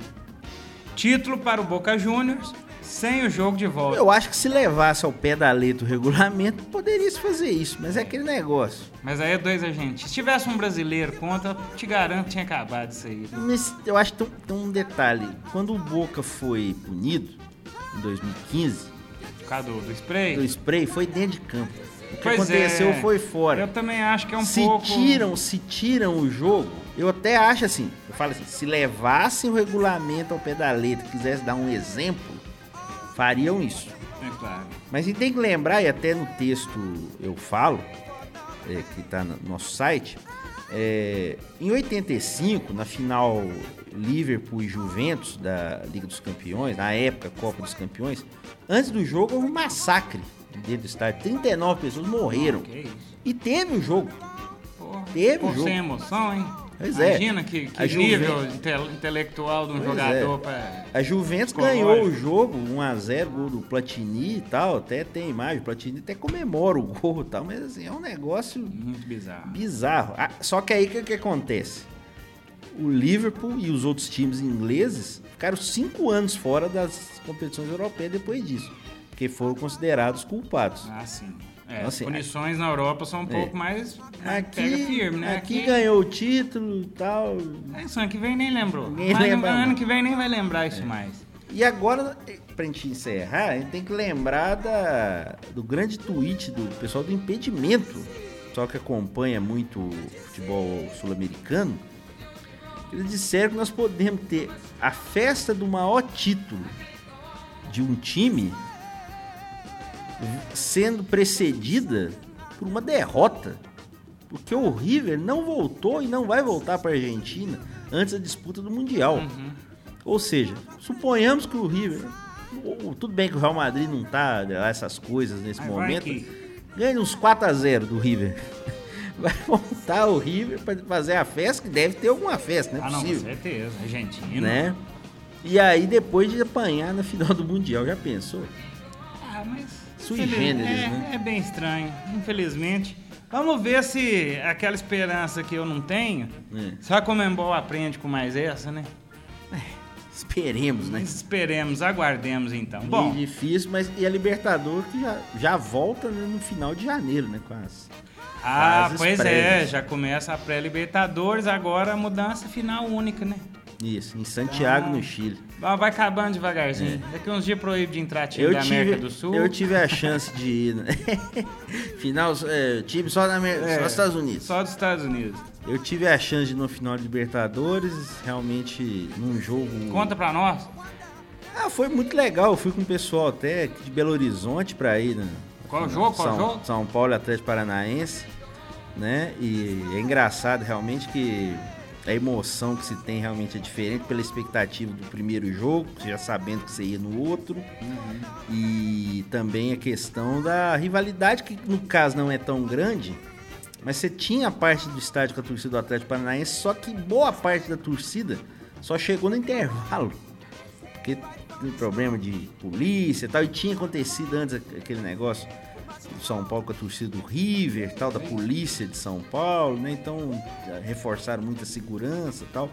[SPEAKER 1] Título para o Boca Juniors sem o jogo de volta.
[SPEAKER 3] Eu acho que se levasse ao pé da letra o regulamento, poderia se fazer isso, mas é aquele negócio.
[SPEAKER 1] Mas aí é dois argentinos. Se tivesse um brasileiro contra, te garanto que tinha acabado isso aí.
[SPEAKER 3] Mas eu acho que tem, tem um detalhe. Quando o Boca foi punido, em 2015,
[SPEAKER 1] Por causa do, do spray.
[SPEAKER 3] o spray foi dentro de campo. O que
[SPEAKER 1] Pois
[SPEAKER 3] aconteceu
[SPEAKER 1] é.
[SPEAKER 3] foi fora.
[SPEAKER 1] Eu também acho que é um
[SPEAKER 3] se
[SPEAKER 1] pouco.
[SPEAKER 3] tiram, se tiram o jogo, eu até acho assim, eu falo assim, se levassem o regulamento ao pé da letra, quisesse dar um exemplo, fariam isso.
[SPEAKER 1] É claro.
[SPEAKER 3] Mas a gente tem que lembrar, e até no texto eu falo, é, que está no nosso site, é, em 85, na final Liverpool e Juventus da Liga dos Campeões, na época Copa dos Campeões, antes do jogo houve um massacre dentro do estádio, 39 pessoas morreram.
[SPEAKER 1] Isso.
[SPEAKER 3] E teve o jogo.
[SPEAKER 1] Porra,
[SPEAKER 3] Teve
[SPEAKER 1] pô,
[SPEAKER 3] jogo.
[SPEAKER 1] sem emoção, hein?
[SPEAKER 3] Pois é.
[SPEAKER 1] Imagina que, que
[SPEAKER 3] Juve-
[SPEAKER 1] nível inte- intelectual de um
[SPEAKER 3] Pois
[SPEAKER 1] jogador
[SPEAKER 3] é.
[SPEAKER 1] pra.
[SPEAKER 3] A Juventus
[SPEAKER 1] Psicológico.
[SPEAKER 3] ganhou o jogo 1x0, gol do Platini e tal. Até tem imagem, o Platini até comemora o gol e tal, mas assim, é um negócio
[SPEAKER 1] Muito bizarro.
[SPEAKER 3] bizarro. Ah, só que aí o que, que acontece? o Liverpool e os outros times ingleses ficaram cinco anos fora das competições europeias depois disso, porque foram considerados culpados.
[SPEAKER 1] Ah, sim. É,
[SPEAKER 3] Então,
[SPEAKER 1] as
[SPEAKER 3] assim,
[SPEAKER 1] punições na Europa são um pouco mais. né, pega
[SPEAKER 3] Aqui,
[SPEAKER 1] firme, né?
[SPEAKER 3] aqui ganhou o título e tal.
[SPEAKER 1] É, isso ano que vem nem lembrou.
[SPEAKER 3] Ninguém
[SPEAKER 1] Mas
[SPEAKER 3] lembra,
[SPEAKER 1] ano que vem nem vai lembrar isso mais.
[SPEAKER 3] E agora, pra gente encerrar, a gente tem que lembrar da, do grande tweet do pessoal do impedimento, só que acompanha muito o futebol sul-americano. Eles disseram que nós podemos ter a festa do maior título de um time sendo precedida por uma derrota. Porque o River não voltou e não vai voltar para a Argentina antes da disputa do Mundial.
[SPEAKER 1] Uhum.
[SPEAKER 3] Ou seja, suponhamos que o River. Tudo bem que o Real Madrid não tá lá essas coisas nesse momento. Ganha uns 4x0 do River. [LAUGHS] Vai voltar o River para fazer a festa, que deve ter alguma festa, não é
[SPEAKER 1] Ah, não, com
[SPEAKER 3] possível.
[SPEAKER 1] certeza. Argentina.
[SPEAKER 3] né? E aí, depois de apanhar na final do Mundial, já pensou?
[SPEAKER 1] Ah, mas.
[SPEAKER 3] Sui generis,
[SPEAKER 1] é,
[SPEAKER 3] né?
[SPEAKER 1] é bem estranho, infelizmente. Vamos ver se aquela esperança que eu não tenho,
[SPEAKER 3] É.
[SPEAKER 1] se a Comembol aprende com mais essa, né?
[SPEAKER 3] Esperemos, né?
[SPEAKER 1] Esperemos, aguardemos então.
[SPEAKER 3] Bom,
[SPEAKER 1] Bom,
[SPEAKER 3] difícil, mas e a Libertadores que já, já volta né, no final de janeiro, né? Com as,
[SPEAKER 1] ah,
[SPEAKER 3] fases
[SPEAKER 1] pois é, já começa a pré-Libertadores, agora a mudança final única, né?
[SPEAKER 3] Isso, em Santiago,
[SPEAKER 1] Ah.
[SPEAKER 3] no Chile.
[SPEAKER 1] Vai vai acabando devagarzinho. Daqui uns dias proíbe de entrar time
[SPEAKER 3] É. Eu
[SPEAKER 1] da América
[SPEAKER 3] tive,
[SPEAKER 1] do Sul.
[SPEAKER 3] eu tive a chance de ir. Né? [LAUGHS] final, é, time só, na América,
[SPEAKER 1] É,
[SPEAKER 3] só nos Estados Unidos.
[SPEAKER 1] Só dos Estados Unidos.
[SPEAKER 3] Eu tive a chance de ir no final de Libertadores, realmente num jogo.
[SPEAKER 1] Conta pra nós.
[SPEAKER 3] Ah, foi muito legal. Eu fui com o pessoal até de Belo Horizonte pra ir, né?
[SPEAKER 1] Qual jogo? Qual
[SPEAKER 3] São,
[SPEAKER 1] jogo?
[SPEAKER 3] São Paulo Atlético Paranaense, né? E é engraçado realmente que a emoção que se tem realmente é diferente pela expectativa do primeiro jogo, já sabendo que você ia no outro. E também a questão da rivalidade, que no caso não é tão grande, mas você tinha a parte do estádio com a torcida do Atlético Paranaense, só que boa parte da torcida só chegou no intervalo. Porque tem problema de polícia e tal, e tinha acontecido antes aquele negócio do São Paulo com a torcida do River tal, da polícia de São Paulo, né? Então reforçaram muita segurança tal.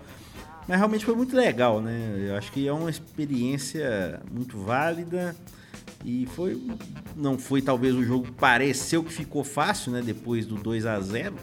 [SPEAKER 3] Mas realmente foi muito legal, né? Eu acho que é uma experiência muito válida e foi não foi talvez o jogo pareceu que ficou fácil, né, depois do 2 a 0.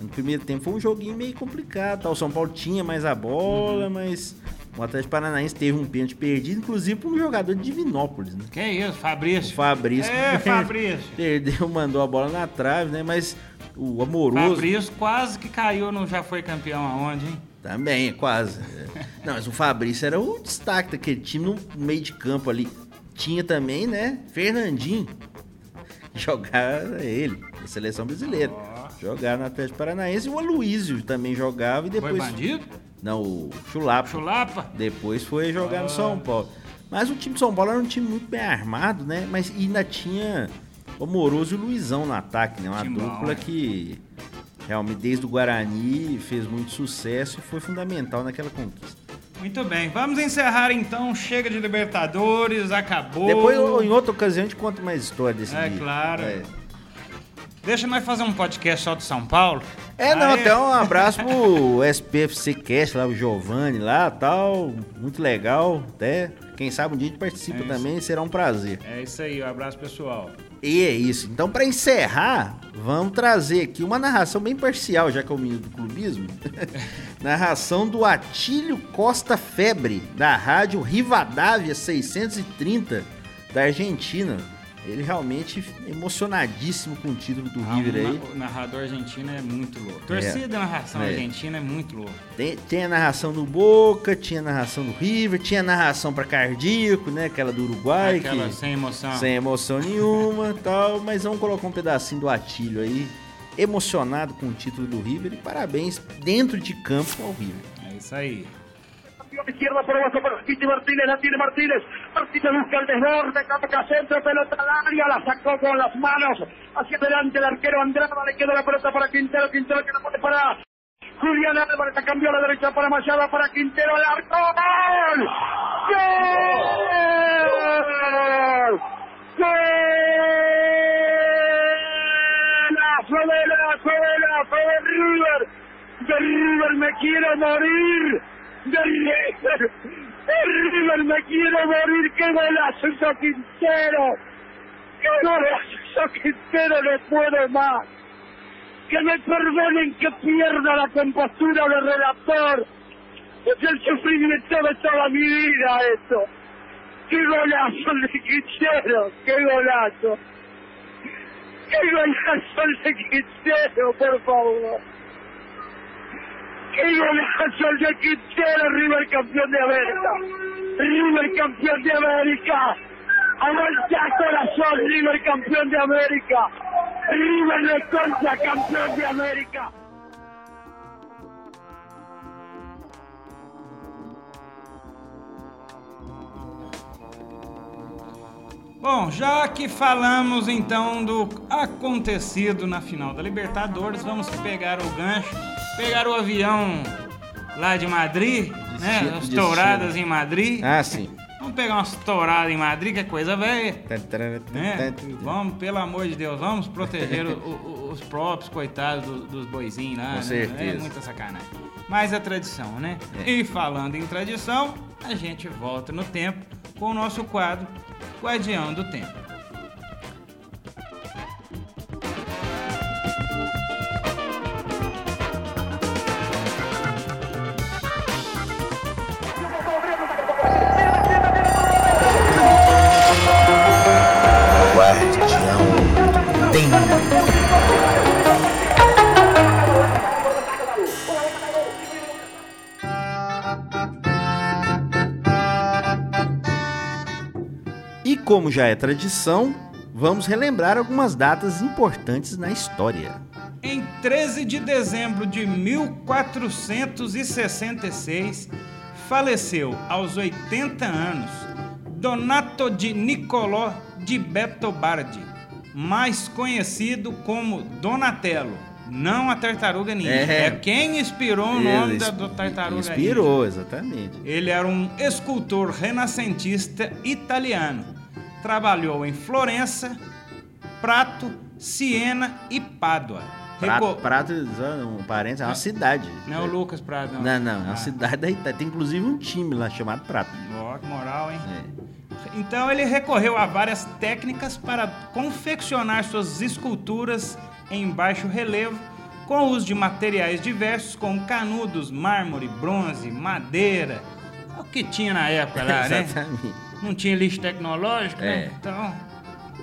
[SPEAKER 3] No primeiro tempo foi um joguinho meio complicado, tá? o São Paulo tinha mais a bola, mas o Atlético Paranaense teve um pênalti perdido, inclusive para um jogador de Divinópolis, né?
[SPEAKER 1] Que isso,
[SPEAKER 3] O
[SPEAKER 1] Fabrício.
[SPEAKER 3] Fabrício
[SPEAKER 1] É, Fabrício. [LAUGHS]
[SPEAKER 3] perdeu, mandou a bola na trave, né? Mas o amoroso
[SPEAKER 1] Fabrício quase que caiu no Já Foi Campeão aonde, hein?
[SPEAKER 3] Também, quase. [LAUGHS] Não, mas o Fabrício era o destaque daquele time no meio de campo ali. Tinha também, né? Fernandinho. Jogar ele, da seleção brasileira. Jogar no Atlético Paranaense. E o Aloysio também jogava e
[SPEAKER 1] Foi
[SPEAKER 3] depois.
[SPEAKER 1] bandido?
[SPEAKER 3] Não, o Chulapa.
[SPEAKER 1] Chulapa?
[SPEAKER 3] Depois foi jogar
[SPEAKER 1] Ah.
[SPEAKER 3] no São Paulo. Mas o time de São Paulo era um time muito bem armado, né? Mas ainda tinha o Amoroso e o Luizão no ataque, né? Uma dupla
[SPEAKER 1] é.
[SPEAKER 3] que realmente desde o Guarani fez muito sucesso e foi fundamental naquela conquista.
[SPEAKER 1] Muito bem, vamos encerrar então. Chega de Libertadores, acabou.
[SPEAKER 3] Depois, em outra ocasião, a gente conta mais história desse
[SPEAKER 1] É,
[SPEAKER 3] dia.
[SPEAKER 1] claro.
[SPEAKER 3] É,
[SPEAKER 1] Deixa nós fazer um podcast só do São Paulo.
[SPEAKER 3] É, não, até um [LAUGHS] abraço pro SPFC Cast lá, o Giovanni lá tal. Muito legal. Até, quem sabe um dia a gente participa
[SPEAKER 1] É
[SPEAKER 3] também, será um prazer.
[SPEAKER 1] É isso aí, um abraço pessoal.
[SPEAKER 3] E é isso. Então, pra encerrar, vamos trazer aqui uma narração bem parcial, já que é o menino do clubismo. [LAUGHS] narração do Atílio Costa Febre, da rádio Rivadavia 630, da Argentina. Ele realmente emocionadíssimo com o título do
[SPEAKER 1] Ah,
[SPEAKER 3] River aí.
[SPEAKER 1] O narrador argentino é muito louco. Torcida da narração
[SPEAKER 3] É.
[SPEAKER 1] argentina é muito louco.
[SPEAKER 3] Tem, tem a narração do Boca, tinha a narração do River, tinha a narração pra cardíaco, né? Aquela do Uruguai,
[SPEAKER 1] Aquela
[SPEAKER 3] que
[SPEAKER 1] sem emoção.
[SPEAKER 3] sem emoção nenhuma tal. Mas vamos colocar um pedacinho do Atílio aí, emocionado com o título do River. E parabéns dentro de campo ao River.
[SPEAKER 1] É isso aí.
[SPEAKER 4] Izquierda por abajo para Titi Martínez, la tiene Martínez, Martínez busca el desborde, capa centro, pelota al área, la sacó con las manos, hacia adelante el arquero Andrada, le queda la pelota para Quintero, Quintero que la pone para Julián Álvarez, la cambió a la derecha para Machado, para Quintero, el arco, ¡gol! ¡Gol! ¡Gol! ¡Golazo de la, de la, de River! de River me quiero morir, de River, me quiero morir, qué golazo hizo Quintero, qué golazo hizo Quintero, no puedo más, que me perdonen que pierda la compostura de relator, es el sufrimiento de toda mi vida esto, qué golazo de Quintero, qué golazo. ¡Qué golazo de Quintero, por favor! ¡Qué golazo el de Quintero, River campeón de América! ¡River campeón de América! ¡Aguanta corazón, River campeón de América! ¡River de Concha campeón de América!
[SPEAKER 1] Bom, já que falamos então do acontecido na final da Libertadores, vamos pegar o gancho, pegar o avião lá de Madrid, né? As touradas em Madrid.
[SPEAKER 3] Ah, sim.
[SPEAKER 1] Vamos pegar umas touradas em Madrid, que é coisa velha. Né? Vamos, pelo amor de Deus, vamos proteger o- o- os próprios coitados do- dos boizinhos lá.
[SPEAKER 3] Com
[SPEAKER 1] né?
[SPEAKER 3] certeza.
[SPEAKER 1] É muita sacanagem. Mas é tradição, né?
[SPEAKER 3] É.
[SPEAKER 1] E falando em tradição, a gente volta no tempo com o nosso quadro Guardião do Tempo.
[SPEAKER 3] Como já é tradição, vamos relembrar algumas datas importantes na história.
[SPEAKER 1] Em 13 de dezembro de 1466, faleceu aos 80 anos Donato de Niccolò di Bettobardi, mais conhecido como Donatello. Não a tartaruga ninja.
[SPEAKER 3] É.
[SPEAKER 1] É, quem inspirou o nome da, do tartaruga ninja.
[SPEAKER 3] Inspirou, exatamente.
[SPEAKER 1] Ele era um escultor renascentista italiano. Trabalhou em Florença, Prato, Siena e Pádua.
[SPEAKER 3] Prato, Prato, um parênteses, é uma cidade.
[SPEAKER 1] Não é o Lucas Prato, não.
[SPEAKER 3] Não, não, é uma
[SPEAKER 1] Ah.
[SPEAKER 3] cidade da Itália. Tem inclusive um time lá chamado Prato.
[SPEAKER 1] Ó, que moral, hein?
[SPEAKER 3] É.
[SPEAKER 1] Então ele recorreu a várias técnicas para confeccionar suas esculturas em baixo relevo, com o uso de materiais diversos como canudos, mármore, bronze, madeira. É o que tinha na época lá, né? [LAUGHS]
[SPEAKER 3] Exatamente.
[SPEAKER 1] Não tinha lixo tecnológico, né?
[SPEAKER 3] É.
[SPEAKER 1] Então,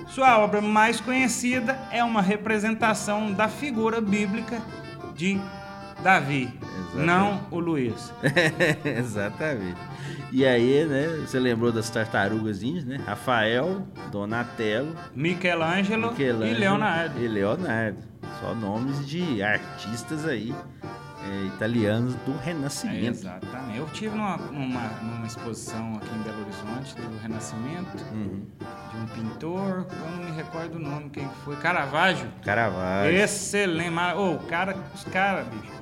[SPEAKER 1] sua obra mais conhecida é uma representação da figura bíblica de Davi,
[SPEAKER 3] Exatamente.
[SPEAKER 1] não o Luiz. [LAUGHS]
[SPEAKER 3] Exatamente. E aí, né, você lembrou das tartarugas ninjas, né? Rafael, Donatello,
[SPEAKER 1] Michelangelo,
[SPEAKER 3] Michelangelo
[SPEAKER 1] e Leonardo.
[SPEAKER 3] E Leonardo. Só nomes de artistas aí, é, italianos do
[SPEAKER 1] É,
[SPEAKER 3] Renascimento.
[SPEAKER 1] exatamente. Eu tive numa, numa, numa exposição aqui em Belo Horizonte do Renascimento
[SPEAKER 3] Uhum.
[SPEAKER 1] de um pintor, eu não me recordo o nome, quem que foi? Caravaggio.
[SPEAKER 3] Caravaggio.
[SPEAKER 1] Excelente. Ô, o cara, os caras, bicho.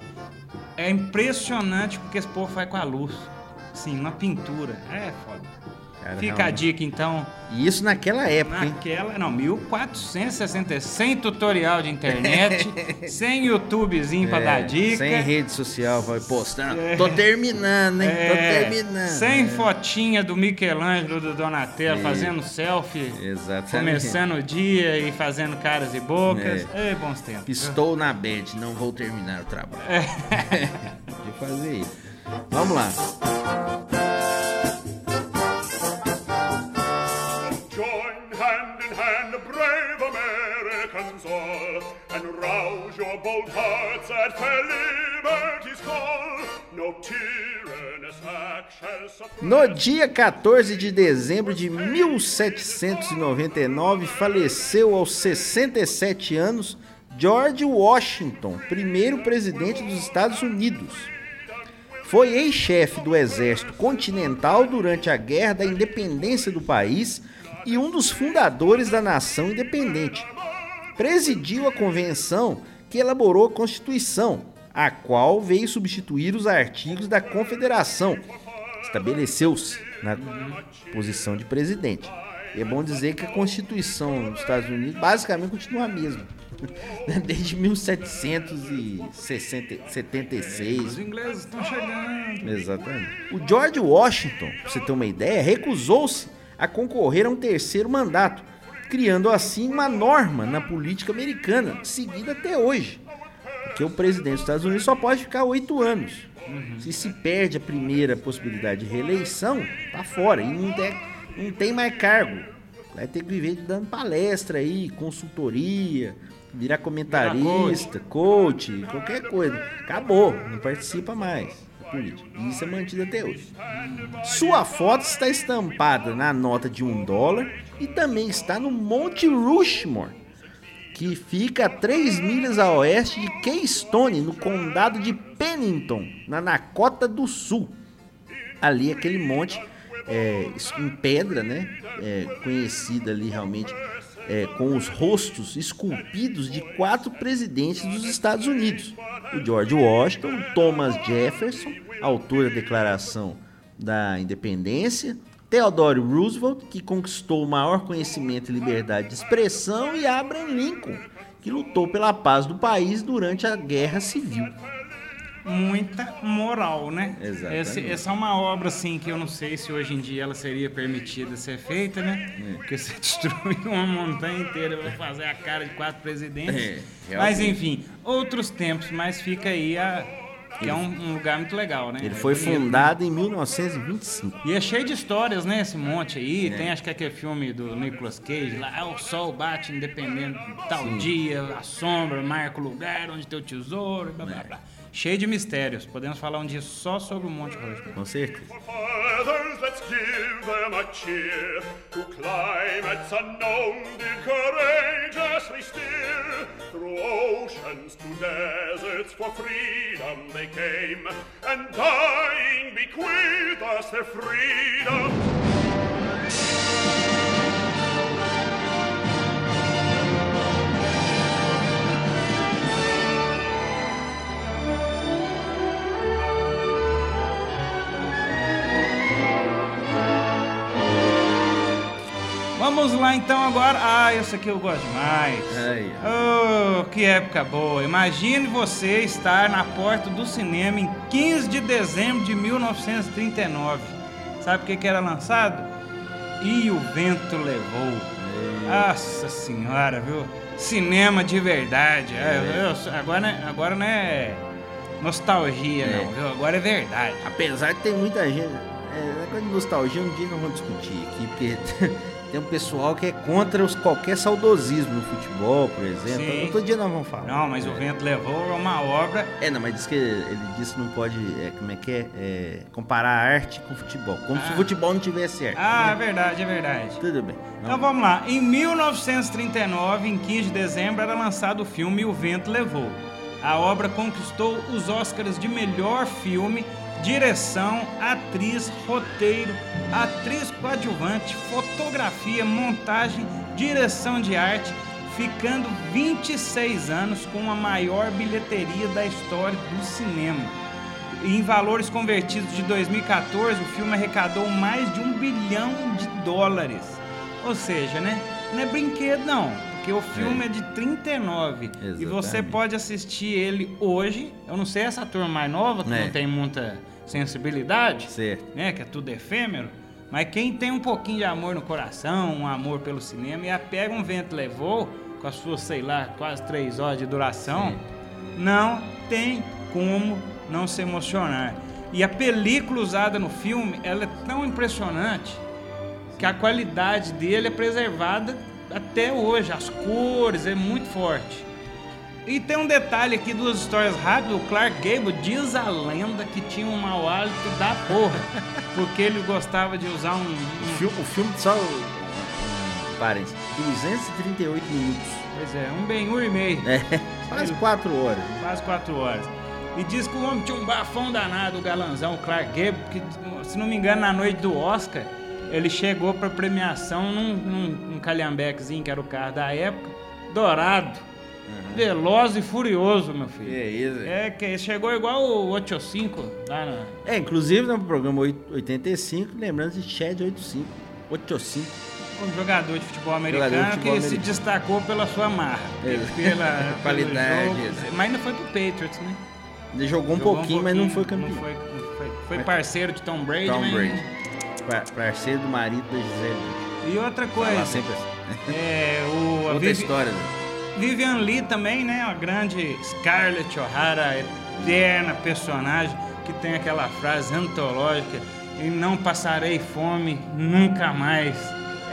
[SPEAKER 1] É impressionante o que esse povo faz com a luz. Sim, uma pintura. É foda.
[SPEAKER 3] Cara,
[SPEAKER 1] Fica a
[SPEAKER 3] realmente.
[SPEAKER 1] dica, então.
[SPEAKER 3] E isso naquela época, hein?
[SPEAKER 1] Naquela. Não, 1460, sem tutorial de internet, [LAUGHS] sem YouTubezinho pra
[SPEAKER 3] É,
[SPEAKER 1] dar dica.
[SPEAKER 3] Sem rede social, vai postando.
[SPEAKER 1] É.
[SPEAKER 3] Tô terminando, hein? Tô
[SPEAKER 1] É,
[SPEAKER 3] terminando.
[SPEAKER 1] Sem
[SPEAKER 3] É.
[SPEAKER 1] fotinha do Michelangelo, do Donatello, fazendo selfie,
[SPEAKER 3] Exatamente.
[SPEAKER 1] começando o dia e fazendo caras e bocas.
[SPEAKER 3] É.
[SPEAKER 1] Ei, bons tempos.
[SPEAKER 3] Estou na bed, não vou terminar o trabalho.
[SPEAKER 1] É. [LAUGHS]
[SPEAKER 3] De fazer isso. Vamos lá.
[SPEAKER 5] Hearts fair liberty's call. No tyrannous.
[SPEAKER 3] No dia 14 de dezembro de 1799, faleceu aos 67 anos George Washington, primeiro presidente dos Estados Unidos. Foi ex-chefe do Exército Continental durante a Guerra da Independência do país e um dos fundadores da nação independente. Presidiu a convenção que elaborou a Constituição, a qual veio substituir os artigos da Confederação. Estabeleceu-se na posição de presidente. E é bom dizer que a Constituição dos Estados Unidos basicamente continua a mesma. Desde 1776.
[SPEAKER 1] Os ingleses estão chegando.
[SPEAKER 3] Exatamente. O George Washington, pra você ter uma ideia, recusou-se a concorrer a um terceiro mandato, criando assim uma norma na política americana, seguida até hoje. Porque o presidente dos Estados Unidos só pode ficar oito anos. Se se perde a primeira possibilidade de reeleição, tá fora. E não tem, não tem mais cargo. Vai ter que viver dando palestra aí, consultoria, virar comentarista, coach, qualquer coisa. Acabou, não participa mais da política. E Isso é mantido até hoje. Sua foto está estampada na nota de um dólar e também está no Monte Rushmore, que fica a 3 milhas a oeste de Keystone, no condado de Pennington, na Dakota do Sul. Ali aquele monte é, em pedra, né? É, conhecida ali realmente é, com os rostos esculpidos de quatro presidentes dos Estados Unidos: o George Washington, Thomas Jefferson, autor da Declaração da Independência, Theodore Roosevelt, que conquistou o maior conhecimento e liberdade de expressão, e Abraham Lincoln, que lutou pela paz do país durante a Guerra Civil.
[SPEAKER 1] Muita moral, né?
[SPEAKER 3] Exatamente.
[SPEAKER 1] Esse- essa é uma obra, assim, que eu não sei se hoje em dia ela seria permitida ser feita, né?
[SPEAKER 3] É.
[SPEAKER 1] Porque você [LAUGHS] destruiu uma montanha inteira pra fazer a cara de quatro presidentes.
[SPEAKER 3] É,
[SPEAKER 1] mas, enfim, outros tempos, mas fica aí a... Que é um, um lugar muito legal, né?
[SPEAKER 3] Ele
[SPEAKER 1] É
[SPEAKER 3] foi
[SPEAKER 1] bonito,
[SPEAKER 3] fundado em 1925.
[SPEAKER 1] E é cheio de histórias, né? Esse monte aí.
[SPEAKER 3] É.
[SPEAKER 1] Tem acho que aquele filme do Nicolas Cage lá, ah, o sol bate independente tal dia, a sombra marca o lugar onde tem o tesouro, blá
[SPEAKER 3] É.
[SPEAKER 1] blá blá. Cheio de mistérios. Podemos falar um dia só sobre o Monte Rushmore.
[SPEAKER 3] Com certeza.
[SPEAKER 5] Fathers, let's give them a cheer.
[SPEAKER 1] Vamos lá então agora. Ah, esse aqui eu gosto demais. Oh, que época boa. Imagine você estar na porta do cinema em 15 de dezembro de 1939. Sabe o que, que era lançado? E o vento levou. Nossa senhora, viu? Cinema de verdade. É, eu- agora, não é- agora não é nostalgia,
[SPEAKER 3] É.
[SPEAKER 1] não, viu? Agora é verdade.
[SPEAKER 3] Apesar de ter muita gente. É, negócio de nostalgia, um dia nós vamos discutir aqui, porque tem um pessoal que é contra os, qualquer saudosismo no futebol, por exemplo.
[SPEAKER 1] Sim.
[SPEAKER 3] Outro dia nós vamos falar.
[SPEAKER 1] Não, mas o vento levou é uma obra.
[SPEAKER 3] É, não, mas diz que ele disse que não pode. é, como é que é? É, comparar arte com futebol. Como se
[SPEAKER 1] Ah.
[SPEAKER 3] o futebol não tivesse arte.
[SPEAKER 1] Ah, é
[SPEAKER 3] né?
[SPEAKER 1] verdade, é verdade.
[SPEAKER 3] Tudo bem.
[SPEAKER 1] Então vamos lá. Em 1939, em 15 de dezembro, era lançado o filme o Vento Levou. A obra conquistou os Oscars de melhor filme, direção, atriz, roteiro, atriz coadjuvante, fotografia, montagem, direção de arte, ficando 26 anos com a maior bilheteria da história do cinema. Em valores convertidos de 2014, o filme arrecadou mais de um bilhão de dólares. Ou seja, né? Não é brinquedo, não. Porque o filme é, de 39. E você
[SPEAKER 3] Exatamente.
[SPEAKER 1] pode assistir ele hoje. Eu não sei essa turma mais nova, que
[SPEAKER 3] É.
[SPEAKER 1] não tem muita sensibilidade,
[SPEAKER 3] Certo.
[SPEAKER 1] né? Que é tudo efêmero. Mas quem tem um pouquinho de amor no coração, um amor pelo cinema, e a Pega um Vento Levou, com as suas, sei lá, quase três horas de duração, não tem como não se emocionar. E a película usada no filme, ela é tão impressionante que a qualidade dele é preservada até hoje. As cores, é muito forte. E tem um detalhe aqui, duas histórias rápidas. O Clark Gable diz a lenda que tinha um mau hálito da porra. [LAUGHS] Porque ele gostava de usar um.
[SPEAKER 3] O
[SPEAKER 1] um
[SPEAKER 3] filme, o filme só. um, Parem, 238 minutos.
[SPEAKER 1] pois é, um bem e meio.
[SPEAKER 3] É, [LAUGHS] quase 4 horas.
[SPEAKER 1] Quase quatro horas. E diz que o homem tinha um bafão danado, o galanzão, o Clark Gable, que, se não me engano, na noite do Oscar, ele chegou pra premiação num, num, num calhambequezinho, que era o carro da época, dourado, veloz e furioso, meu filho.
[SPEAKER 3] É isso.
[SPEAKER 1] É, que chegou igual o 85 lá na...
[SPEAKER 3] É, inclusive no programa 8- 85, lembrando de Chad 85. 85.
[SPEAKER 1] Um jogador de futebol americano
[SPEAKER 3] de futebol
[SPEAKER 1] que se
[SPEAKER 3] americano.
[SPEAKER 1] destacou pela sua marra.
[SPEAKER 3] É.
[SPEAKER 1] Pela [LAUGHS]
[SPEAKER 3] Qualidade,
[SPEAKER 1] jogo. Mas ainda foi pro Patriots, né?
[SPEAKER 3] Ele jogou um
[SPEAKER 1] Jogou
[SPEAKER 3] pouquinho, mas não foi campeão.
[SPEAKER 1] Não foi, não foi, foi parceiro de Tom Brady,
[SPEAKER 3] Tom
[SPEAKER 1] mas-
[SPEAKER 3] Brady. Pa- Parceiro do marido da Gisele.
[SPEAKER 1] E outra
[SPEAKER 3] Fala
[SPEAKER 1] coisa,
[SPEAKER 3] sempre assim.
[SPEAKER 1] é, o, [LAUGHS]
[SPEAKER 3] Outra
[SPEAKER 1] Vivi-
[SPEAKER 3] história, né?
[SPEAKER 1] Vivian Lee também, né? A grande Scarlett O'Hara, eterna personagem, que tem aquela frase antológica, e não passarei fome nunca mais.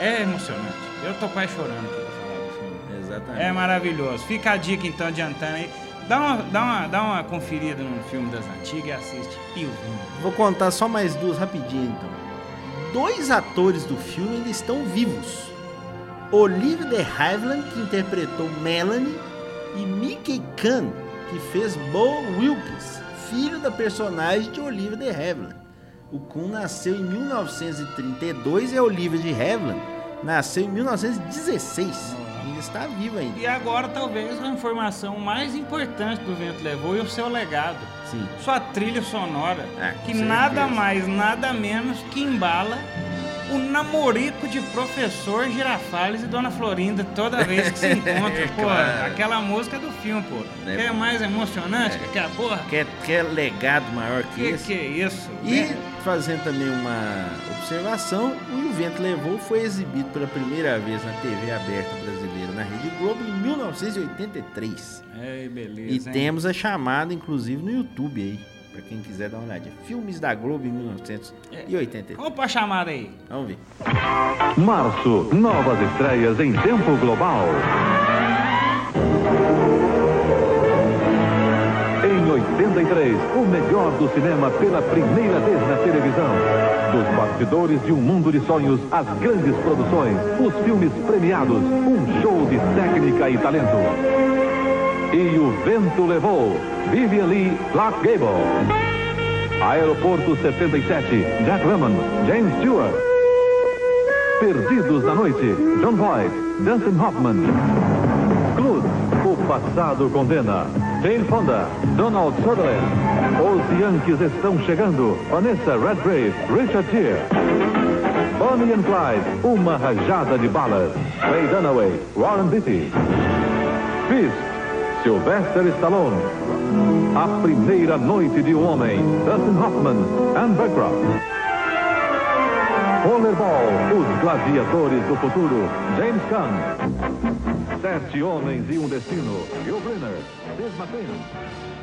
[SPEAKER 1] É emocionante. Eu tô quase chorando aqui falar desse filme.
[SPEAKER 3] Exatamente.
[SPEAKER 1] É maravilhoso. Fica a dica então adiantando aí. Dá uma, dá uma, dá uma conferida no filme das antigas e assiste. E o.
[SPEAKER 3] Vou contar só mais duas rapidinho então. Dois atores do filme ainda estão vivos. Olivia de Havilland, que interpretou Melanie, e Mickey Kahn, que fez Bo Wilkes, filho da personagem de Olivia de Havilland. O Kuhn nasceu em 1932 e a Olivia de Havilland nasceu em 1916. Ainda está viva ainda.
[SPEAKER 1] E agora talvez a informação mais importante do Vento Levou e o seu legado.
[SPEAKER 3] Sim.
[SPEAKER 1] sua trilha sonora,
[SPEAKER 3] É,
[SPEAKER 1] que
[SPEAKER 3] certeza.
[SPEAKER 1] nada mais, nada menos que embala o namorico de professor Girafales e Dona Florinda toda vez que se [LAUGHS] encontra. pô,
[SPEAKER 3] Claro.
[SPEAKER 1] aquela música do filme, pô. Que é mais emocionante que aquela porra.
[SPEAKER 3] Quer, quer legado maior que,
[SPEAKER 1] Que
[SPEAKER 3] esse?
[SPEAKER 1] que é isso?
[SPEAKER 3] E fazendo também uma observação, o o Vento Levou foi exibido pela primeira vez na TV aberta brasileira na Rede Globo em 1983.
[SPEAKER 1] É, beleza.
[SPEAKER 3] E
[SPEAKER 1] hein?
[SPEAKER 3] temos a chamada, inclusive, no YouTube aí, pra quem quiser dar uma olhadinha. Filmes da Globo em 1983.
[SPEAKER 1] Vamos pra chamada aí.
[SPEAKER 3] Vamos ver.
[SPEAKER 6] Março, novas estreias em tempo global. Em 83, o melhor do cinema pela primeira vez na televisão. Dos bastidores de um mundo de sonhos, as grandes produções, os filmes premiados, um show de técnica e talento. E o vento levou Vivian Lee Clark Gable. Aeroporto 77, Jack Lemmon, James Stewart. Perdidos da Noite, John Voight, Dustin Hoffman. Clues, O Passado Condena. Jane Fonda, Donald Sutherland. Os Yankees estão chegando. Vanessa Redgrave, Richard Gere. Bonnie and Clyde, Uma Rajada de Balas. Ray Dunaway, Warren Beatty. Fist, Sylvester Stallone. A Primeira Noite de um Homem, Dustin Hoffman, Anne Bancroft. Rollerball, os gladiadores do futuro, James Caan. Sete homens e um destino, Brynner, Steve McQueen.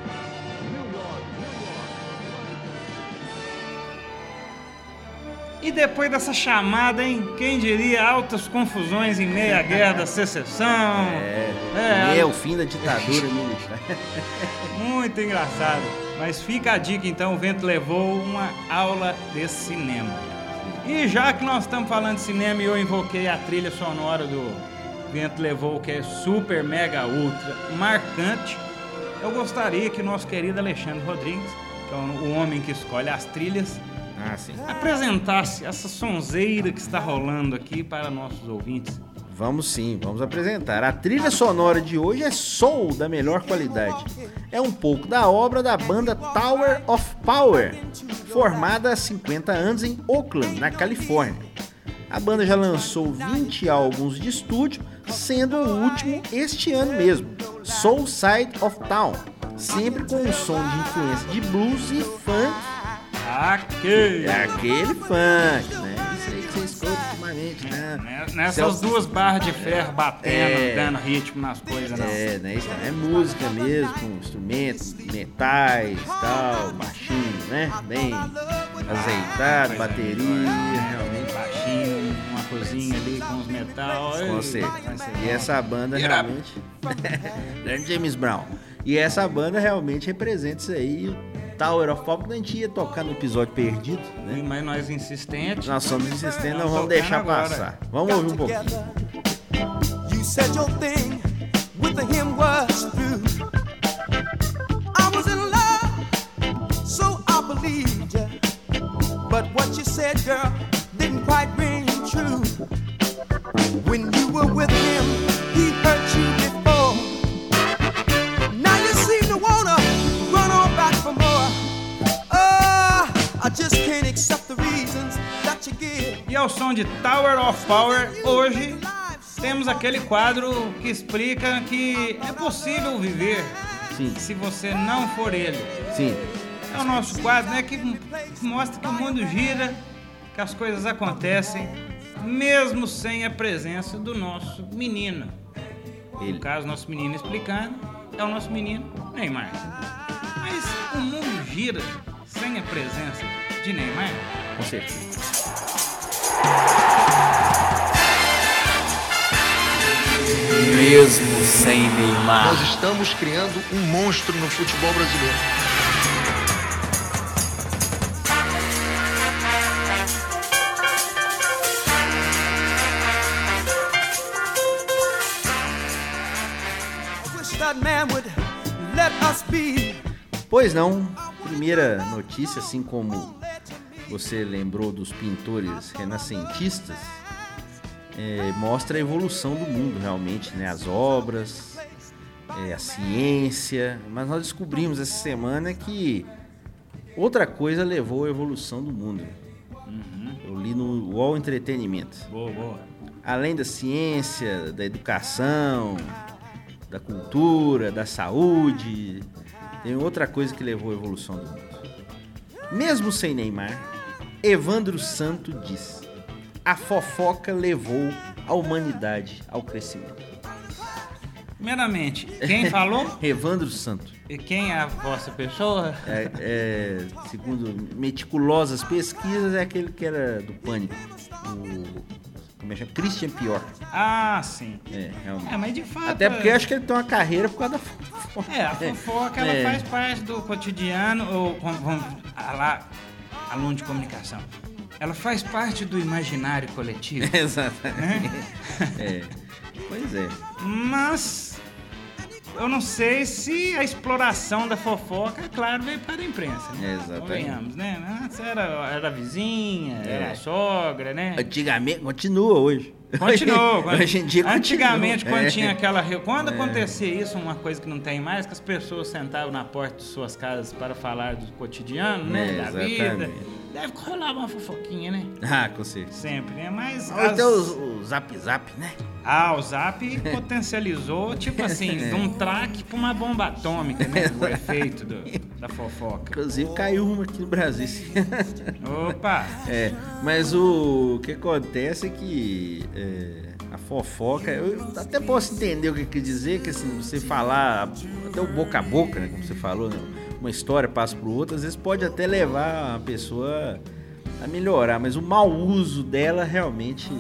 [SPEAKER 1] E depois dessa chamada, hein? Quem diria altas confusões em meio à guerra da secessão? [LAUGHS]
[SPEAKER 3] É,
[SPEAKER 1] É,
[SPEAKER 3] é o fim da ditadura militar. [LAUGHS]
[SPEAKER 1] Muito engraçado. Mas fica a dica então, o Vento levou uma aula de cinema. E já que nós estamos falando de cinema e eu invoquei a trilha sonora do Vento levou, que é super, mega, ultra marcante, eu gostaria que o nosso querido Alexandre Rodrigues, que é o homem que escolhe as trilhas,
[SPEAKER 3] Ah, sim.
[SPEAKER 1] apresentasse essa sonzeira que está rolando aqui para nossos ouvintes.
[SPEAKER 3] Vamos sim, vamos apresentar. A trilha sonora de hoje é soul da melhor qualidade. É um pouco da obra da banda Tower of Power, formada há 50 anos em Oakland, na Califórnia. A banda já lançou 20 álbuns de estúdio, sendo o último este ano mesmo, Soul Side of Town, sempre com um som de influência de blues e funk
[SPEAKER 1] Aqui!
[SPEAKER 3] é aquele funk, né? Isso aí que você escuta ultimamente, né?
[SPEAKER 1] Nessas duas barras de ferro batendo,
[SPEAKER 3] É.
[SPEAKER 1] dando ritmo nas coisas, não.
[SPEAKER 3] É, né? Isso é música mesmo, com instrumentos, metais, tal, baixinho, né? Bem azeitado, bateria, realmente.
[SPEAKER 1] Baixinho, uma cozinha ali com os metal.
[SPEAKER 3] Com certeza. E essa banda realmente. [LAUGHS] Grande James Brown. E essa banda realmente representa isso aí. O Tower of Pop, que a gente ia tocar no episódio perdido, né?
[SPEAKER 1] Mas nós insistentes.
[SPEAKER 3] Nós somos insistentes, não
[SPEAKER 1] Vamos
[SPEAKER 3] deixar
[SPEAKER 1] agora.
[SPEAKER 3] passar. Vamos ouvir um pouquinho.
[SPEAKER 2] You said your thing with the him was through.
[SPEAKER 1] Som de Tower of Power, hoje temos aquele quadro que explica que é possível viver
[SPEAKER 3] Sim.
[SPEAKER 1] se você não for ele.
[SPEAKER 3] Sim.
[SPEAKER 1] É o nosso quadro, né? Que mostra que o mundo gira, que as coisas acontecem, mesmo sem a presença do nosso menino.
[SPEAKER 3] Ele.
[SPEAKER 1] No caso, nosso menino explicando, é o nosso menino Neymar. Mas o mundo gira sem a presença de Neymar?
[SPEAKER 3] Com certeza.
[SPEAKER 7] Mesmo sem Neymar.
[SPEAKER 8] Nós estamos criando um monstro no futebol brasileiro.
[SPEAKER 3] Pois não, primeira notícia, assim como você lembrou dos pintores renascentistas, é, mostra a evolução do mundo realmente, né? As obras, é, a ciência, mas nós descobrimos essa semana que outra coisa levou à evolução do mundo. Eu li no UOL Entretenimento.
[SPEAKER 1] Boa, boa.
[SPEAKER 3] além da ciência, da educação, da cultura, da saúde, tem outra coisa que levou à evolução do mundo. Mesmo sem Neymar, Evandro Santo diz: a fofoca levou a humanidade ao crescimento.
[SPEAKER 1] Primeiramente, quem falou? [LAUGHS]
[SPEAKER 3] Evandro Santo,
[SPEAKER 1] E quem é a vossa pessoa?
[SPEAKER 3] é, é, segundo meticulosas pesquisas, é aquele que era do Pânico, o como é que? Christian Pior.
[SPEAKER 1] Ah, sim.
[SPEAKER 3] É, realmente.
[SPEAKER 1] É, mas de fato.
[SPEAKER 3] Até porque eu acho que ele tem uma carreira por causa da fofoca.
[SPEAKER 1] É, a fofoca ela
[SPEAKER 3] É.
[SPEAKER 1] faz parte do cotidiano, ou vamos lá, aluno de comunicação. Ela faz parte do imaginário coletivo. [LAUGHS]
[SPEAKER 3] Exatamente. É. Pois é.
[SPEAKER 1] Mas eu não sei se a exploração da fofoca, claro, veio para a imprensa. Né?
[SPEAKER 3] Exatamente.
[SPEAKER 1] Né? Antes era, era a vizinha, era
[SPEAKER 3] É.
[SPEAKER 1] a sogra, né?
[SPEAKER 3] Antigamente, continua hoje.
[SPEAKER 1] Continuou.
[SPEAKER 3] Hoje, em dia continua.
[SPEAKER 1] Antigamente, quando
[SPEAKER 3] É.
[SPEAKER 1] tinha aquela. Quando acontecia isso, uma coisa que não tem mais, que as pessoas sentavam na porta de suas casas para falar do cotidiano, né?
[SPEAKER 3] É,
[SPEAKER 1] da vida.
[SPEAKER 3] exatamente.
[SPEAKER 1] Deve rolar uma fofoquinha, né?
[SPEAKER 3] Ah, com certeza.
[SPEAKER 1] Sempre, né? Mas.
[SPEAKER 3] Ou
[SPEAKER 1] as-
[SPEAKER 3] então o zap zap, né?
[SPEAKER 1] Ah, o Zap potencializou, tipo assim, de [LAUGHS] um traque pra uma bomba atômica, né? O efeito do- da fofoca.
[SPEAKER 3] Inclusive caiu uma aqui no Brasil.
[SPEAKER 1] Opa! [LAUGHS]
[SPEAKER 3] é, mas o, que acontece é que é, a fofoca, eu até posso entender o que quer dizer, que assim, você falar até o boca a boca, né, como você falou, né, uma história passa pro outro, às vezes pode até levar a pessoa a melhorar, mas o mau uso dela realmente,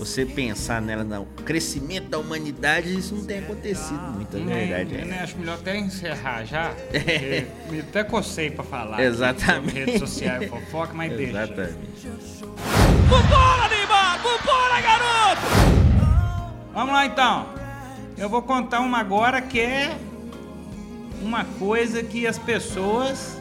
[SPEAKER 3] você pensar nela no crescimento da humanidade, isso não tem acontecido muito, na verdade.
[SPEAKER 1] É,
[SPEAKER 3] é.
[SPEAKER 1] né? Acho melhor até encerrar já. [LAUGHS] porque Me até cocei pra falar.
[SPEAKER 3] Exatamente.
[SPEAKER 1] sobre Rede social e fofoca, mas deixa.
[SPEAKER 3] Exatamente.
[SPEAKER 1] Vamos lá então. Eu vou contar uma agora que é uma coisa que as pessoas,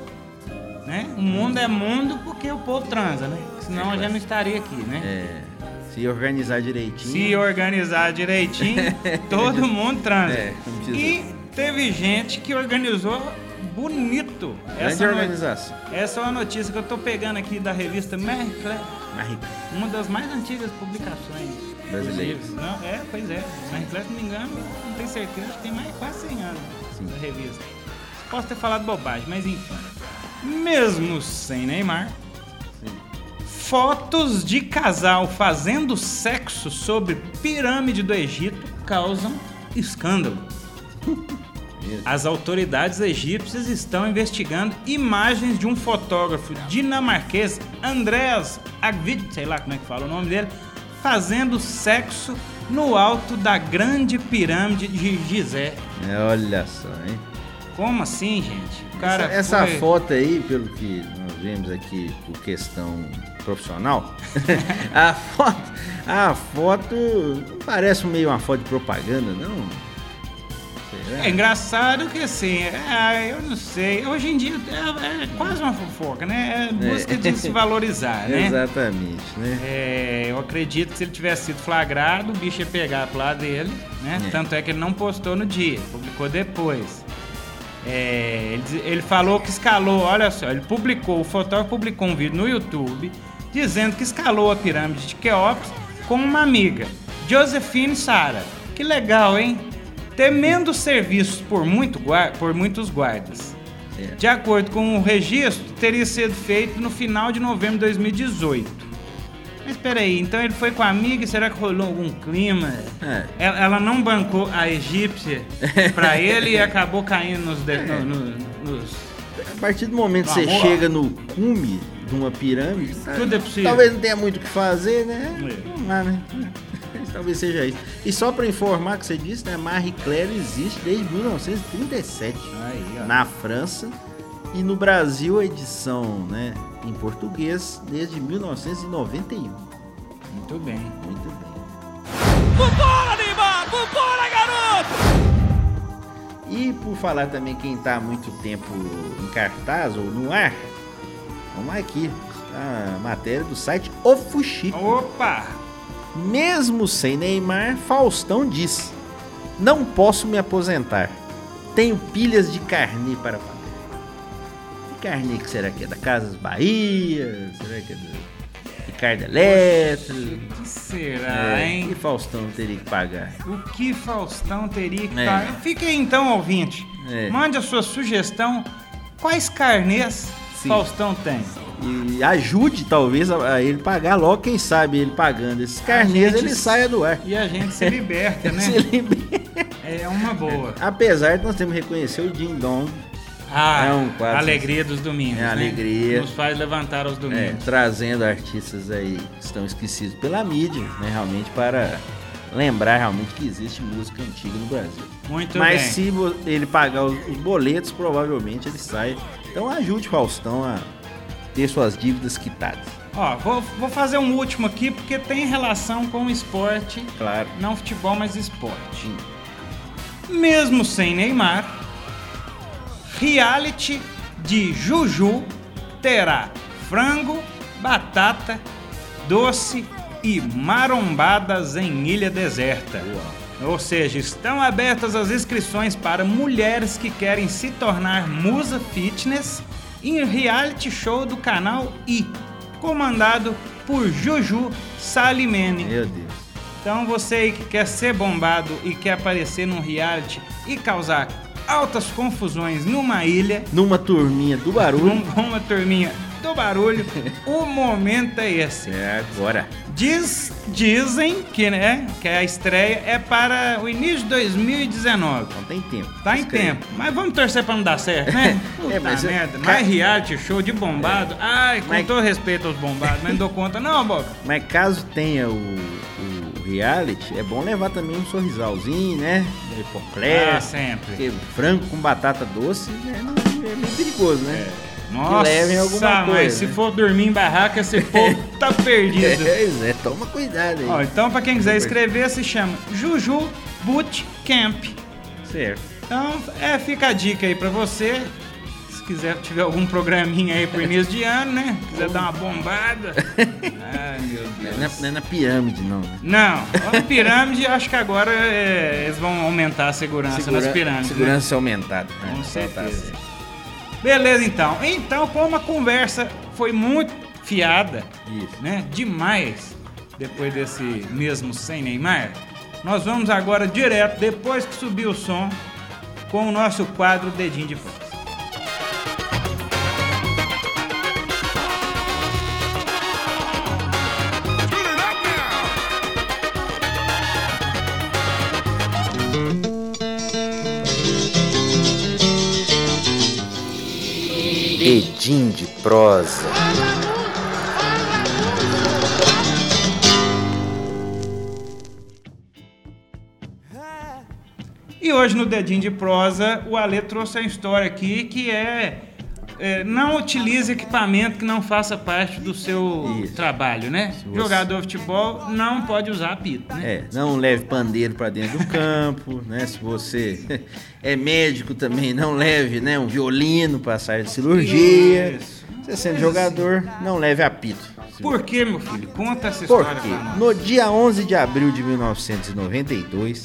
[SPEAKER 1] né? O mundo é mundo porque o povo transa, né? Senão eu já não estaria aqui, né?
[SPEAKER 3] É, se organizar direitinho.
[SPEAKER 1] Se organizar direitinho, [LAUGHS] todo mundo transa.
[SPEAKER 3] É,
[SPEAKER 1] e teve gente que organizou bonito.
[SPEAKER 3] Grande
[SPEAKER 1] no-
[SPEAKER 3] organização.
[SPEAKER 1] Essa é uma notícia que eu tô pegando aqui da revista Marie Claire. Uma das mais antigas publicações
[SPEAKER 3] Brasileiras.
[SPEAKER 1] Não, é, pois é. Marie Claire, se não me engano, não tenho certeza, acho que tem mais quase 100 anos
[SPEAKER 3] Sim.
[SPEAKER 1] da revista. Posso ter falado bobagem, mas enfim. Mesmo sem Neymar, fotos de casal fazendo sexo sobre pirâmide do Egito causam escândalo. As autoridades egípcias estão investigando imagens de um fotógrafo dinamarquês, Andreas Agvid, sei lá como é que fala o nome dele, fazendo sexo no alto da grande pirâmide de Gizé.
[SPEAKER 3] Olha só, hein?
[SPEAKER 1] Como assim, gente? O cara
[SPEAKER 3] essa essa
[SPEAKER 1] foi-
[SPEAKER 3] foto aí, pelo que nós vemos aqui por questão profissional, [LAUGHS] a foto, a foto não parece meio uma foto de propaganda, não? Será?
[SPEAKER 1] É engraçado que assim, é, eu não sei. Hoje em dia é, é quase uma fofoca, né? É busca de se valorizar, né?
[SPEAKER 3] Exatamente, né?
[SPEAKER 1] É, eu acredito que se ele tivesse sido flagrado, o bicho ia pegar pro lado dele, né?
[SPEAKER 3] É.
[SPEAKER 1] Tanto é que ele não postou no dia, publicou depois. É, ele, ele falou que escalou, olha só, ele publicou, o fotógrafo publicou um vídeo no YouTube dizendo que escalou a pirâmide de Queops com uma amiga, Josephine Sara. Que legal, hein? Temendo serviços por, muito por muitos guardas.
[SPEAKER 3] É.
[SPEAKER 1] De acordo com o registro, teria sido feito no final de novembro de 2018. Mas peraí, então ele foi com a amiga e será que rolou algum clima?
[SPEAKER 3] É.
[SPEAKER 1] Ela, ela não bancou a egípcia [LAUGHS] pra ele e acabou caindo nos... de- no- no- nos-
[SPEAKER 3] A partir do momento que você
[SPEAKER 1] Amor.
[SPEAKER 3] chega no cume de uma pirâmide,
[SPEAKER 1] Tudo é possível.
[SPEAKER 3] talvez não tenha muito o que fazer, né?
[SPEAKER 1] É.
[SPEAKER 3] Vamos lá, né? [LAUGHS] Talvez seja isso. E só pra informar que você disse, né? Marie Claire existe desde 1937
[SPEAKER 1] Aí,
[SPEAKER 3] na França e no Brasil a edição, né, em português desde 1991.
[SPEAKER 1] Muito bem.
[SPEAKER 3] Muito bem.
[SPEAKER 2] Vambora, Neymar! Vambora, garoto!
[SPEAKER 3] E por falar também quem tá há muito tempo em cartaz ou no ar, vamos aqui. A matéria do site O Fuxico.
[SPEAKER 1] Opa!
[SPEAKER 3] Mesmo sem Neymar, Faustão diz: Não posso me aposentar. Tenho pilhas de carne para pagar. Que será que é? Da Casas Bahia? Será que é do Ricardo Eletro?
[SPEAKER 1] O que será,
[SPEAKER 3] É,
[SPEAKER 1] hein?
[SPEAKER 3] que Faustão teria que pagar?
[SPEAKER 1] O que Faustão teria que
[SPEAKER 3] É.
[SPEAKER 1] pagar? Fique aí então, ouvinte.
[SPEAKER 3] É.
[SPEAKER 1] Mande a sua sugestão. Quais carnês
[SPEAKER 3] Sim.
[SPEAKER 1] Faustão tem?
[SPEAKER 3] E ajude, talvez, a, ele pagar logo, quem sabe ele pagando esses carnês,
[SPEAKER 1] gente
[SPEAKER 3] ele saia do ar.
[SPEAKER 1] E a gente se liberta, [LAUGHS] né?
[SPEAKER 3] Se libera.
[SPEAKER 1] É uma boa.
[SPEAKER 3] Apesar de nós temos que reconhecer o Ding Dong
[SPEAKER 1] Ah,
[SPEAKER 3] É um quadro-
[SPEAKER 1] alegria dos domingos.
[SPEAKER 3] É,
[SPEAKER 1] né?
[SPEAKER 3] alegria.
[SPEAKER 1] Nos faz levantar aos
[SPEAKER 3] É,
[SPEAKER 1] domingos.
[SPEAKER 3] trazendo artistas aí que estão esquecidos pela mídia, né, realmente para lembrar realmente que existe música antiga no Brasil.
[SPEAKER 1] Muito
[SPEAKER 3] Mas
[SPEAKER 1] bem.
[SPEAKER 3] se vo- ele pagar os, os boletos, provavelmente ele sai. Então ajude o Faustão a ter suas dívidas quitadas.
[SPEAKER 1] Ó, vou, vou fazer um último aqui porque tem relação com o esporte.
[SPEAKER 3] Claro.
[SPEAKER 1] Não futebol, mas esporte. Mesmo sem Neymar, reality de Juju terá frango, batata, doce e marombadas em ilha deserta. Ou seja, estão abertas as inscrições para mulheres que querem se tornar musa fitness em reality show do canal I, comandado por Juju Salimene.
[SPEAKER 3] Meu Deus.
[SPEAKER 1] Então você que quer ser bombado e quer aparecer num reality e causar altas confusões numa ilha,
[SPEAKER 3] Numa turminha do barulho.
[SPEAKER 1] num- uma turminha do barulho, [LAUGHS] o momento é esse.
[SPEAKER 3] É agora.
[SPEAKER 1] Diz, dizem que, né, que a estreia é para o início de 2019.
[SPEAKER 3] Não tem tempo.
[SPEAKER 1] Tá em
[SPEAKER 3] Escreve.
[SPEAKER 1] tempo. Mas vamos torcer pra não dar certo, né? [LAUGHS] Puta
[SPEAKER 3] É, mas eu-
[SPEAKER 1] merda.
[SPEAKER 3] ca-
[SPEAKER 1] Mais reality show de bombado. Ai, com
[SPEAKER 3] Mas-
[SPEAKER 1] todo respeito aos bombados, mas não dou conta não, Bob. [LAUGHS]
[SPEAKER 3] Mas caso tenha o reality, é bom levar também um sorrisalzinho, né? Hipoclé.
[SPEAKER 1] Ah, sempre.
[SPEAKER 3] Porque frango com batata doce é, não- é meio perigoso, né?
[SPEAKER 1] Nossa,
[SPEAKER 3] levem alguma
[SPEAKER 1] mas
[SPEAKER 3] coisa,
[SPEAKER 1] se
[SPEAKER 3] né?
[SPEAKER 1] for dormir em barraca, esse povo tá [LAUGHS] perdido.
[SPEAKER 3] Pois é, toma cuidado aí.
[SPEAKER 1] Ó, então, pra quem quiser escrever, se chama Juju Boot Camp.
[SPEAKER 3] Certo.
[SPEAKER 1] Então, é, fica a dica aí pra você. Se quiser, tiver algum programinha aí pro início de ano, né? Quiser dar uma bombada. [LAUGHS] Ai, meu
[SPEAKER 3] Não é,
[SPEAKER 1] Deus.
[SPEAKER 3] na, não é na pirâmide, não. Né?
[SPEAKER 1] Não, a [LAUGHS] pirâmide, acho que agora é, eles vão aumentar a segurança
[SPEAKER 3] Segura-
[SPEAKER 1] nas pirâmides. né?
[SPEAKER 3] Segurança aumentada. né?
[SPEAKER 1] Com
[SPEAKER 3] Então tá
[SPEAKER 1] certeza. Beleza, então. Então, como a conversa foi muito fiada,
[SPEAKER 3] Isso.
[SPEAKER 1] né? Demais, depois desse mesmo sem Neymar, nós vamos agora direto, depois que subir o som, com o nosso quadro Dedinho de Voz.
[SPEAKER 3] Edim de prosa.
[SPEAKER 1] E hoje no Dedinho de Prosa, o Ale trouxe a história aqui que é, é, não utilize equipamento que não faça parte do seu
[SPEAKER 3] Isso.
[SPEAKER 1] trabalho, né?
[SPEAKER 3] você-
[SPEAKER 1] Jogador de futebol não pode usar apito, né?
[SPEAKER 3] É, não leve pandeiro pra dentro do campo, [LAUGHS] né? Se você [LAUGHS] é médico também, não leve, né, um violino pra sair de cirurgia.
[SPEAKER 1] Isso.
[SPEAKER 3] Você sendo jogador, não leve apito.
[SPEAKER 1] Por que, meu filho? Conta essa história nós.
[SPEAKER 3] No dia 11 de abril de 1992,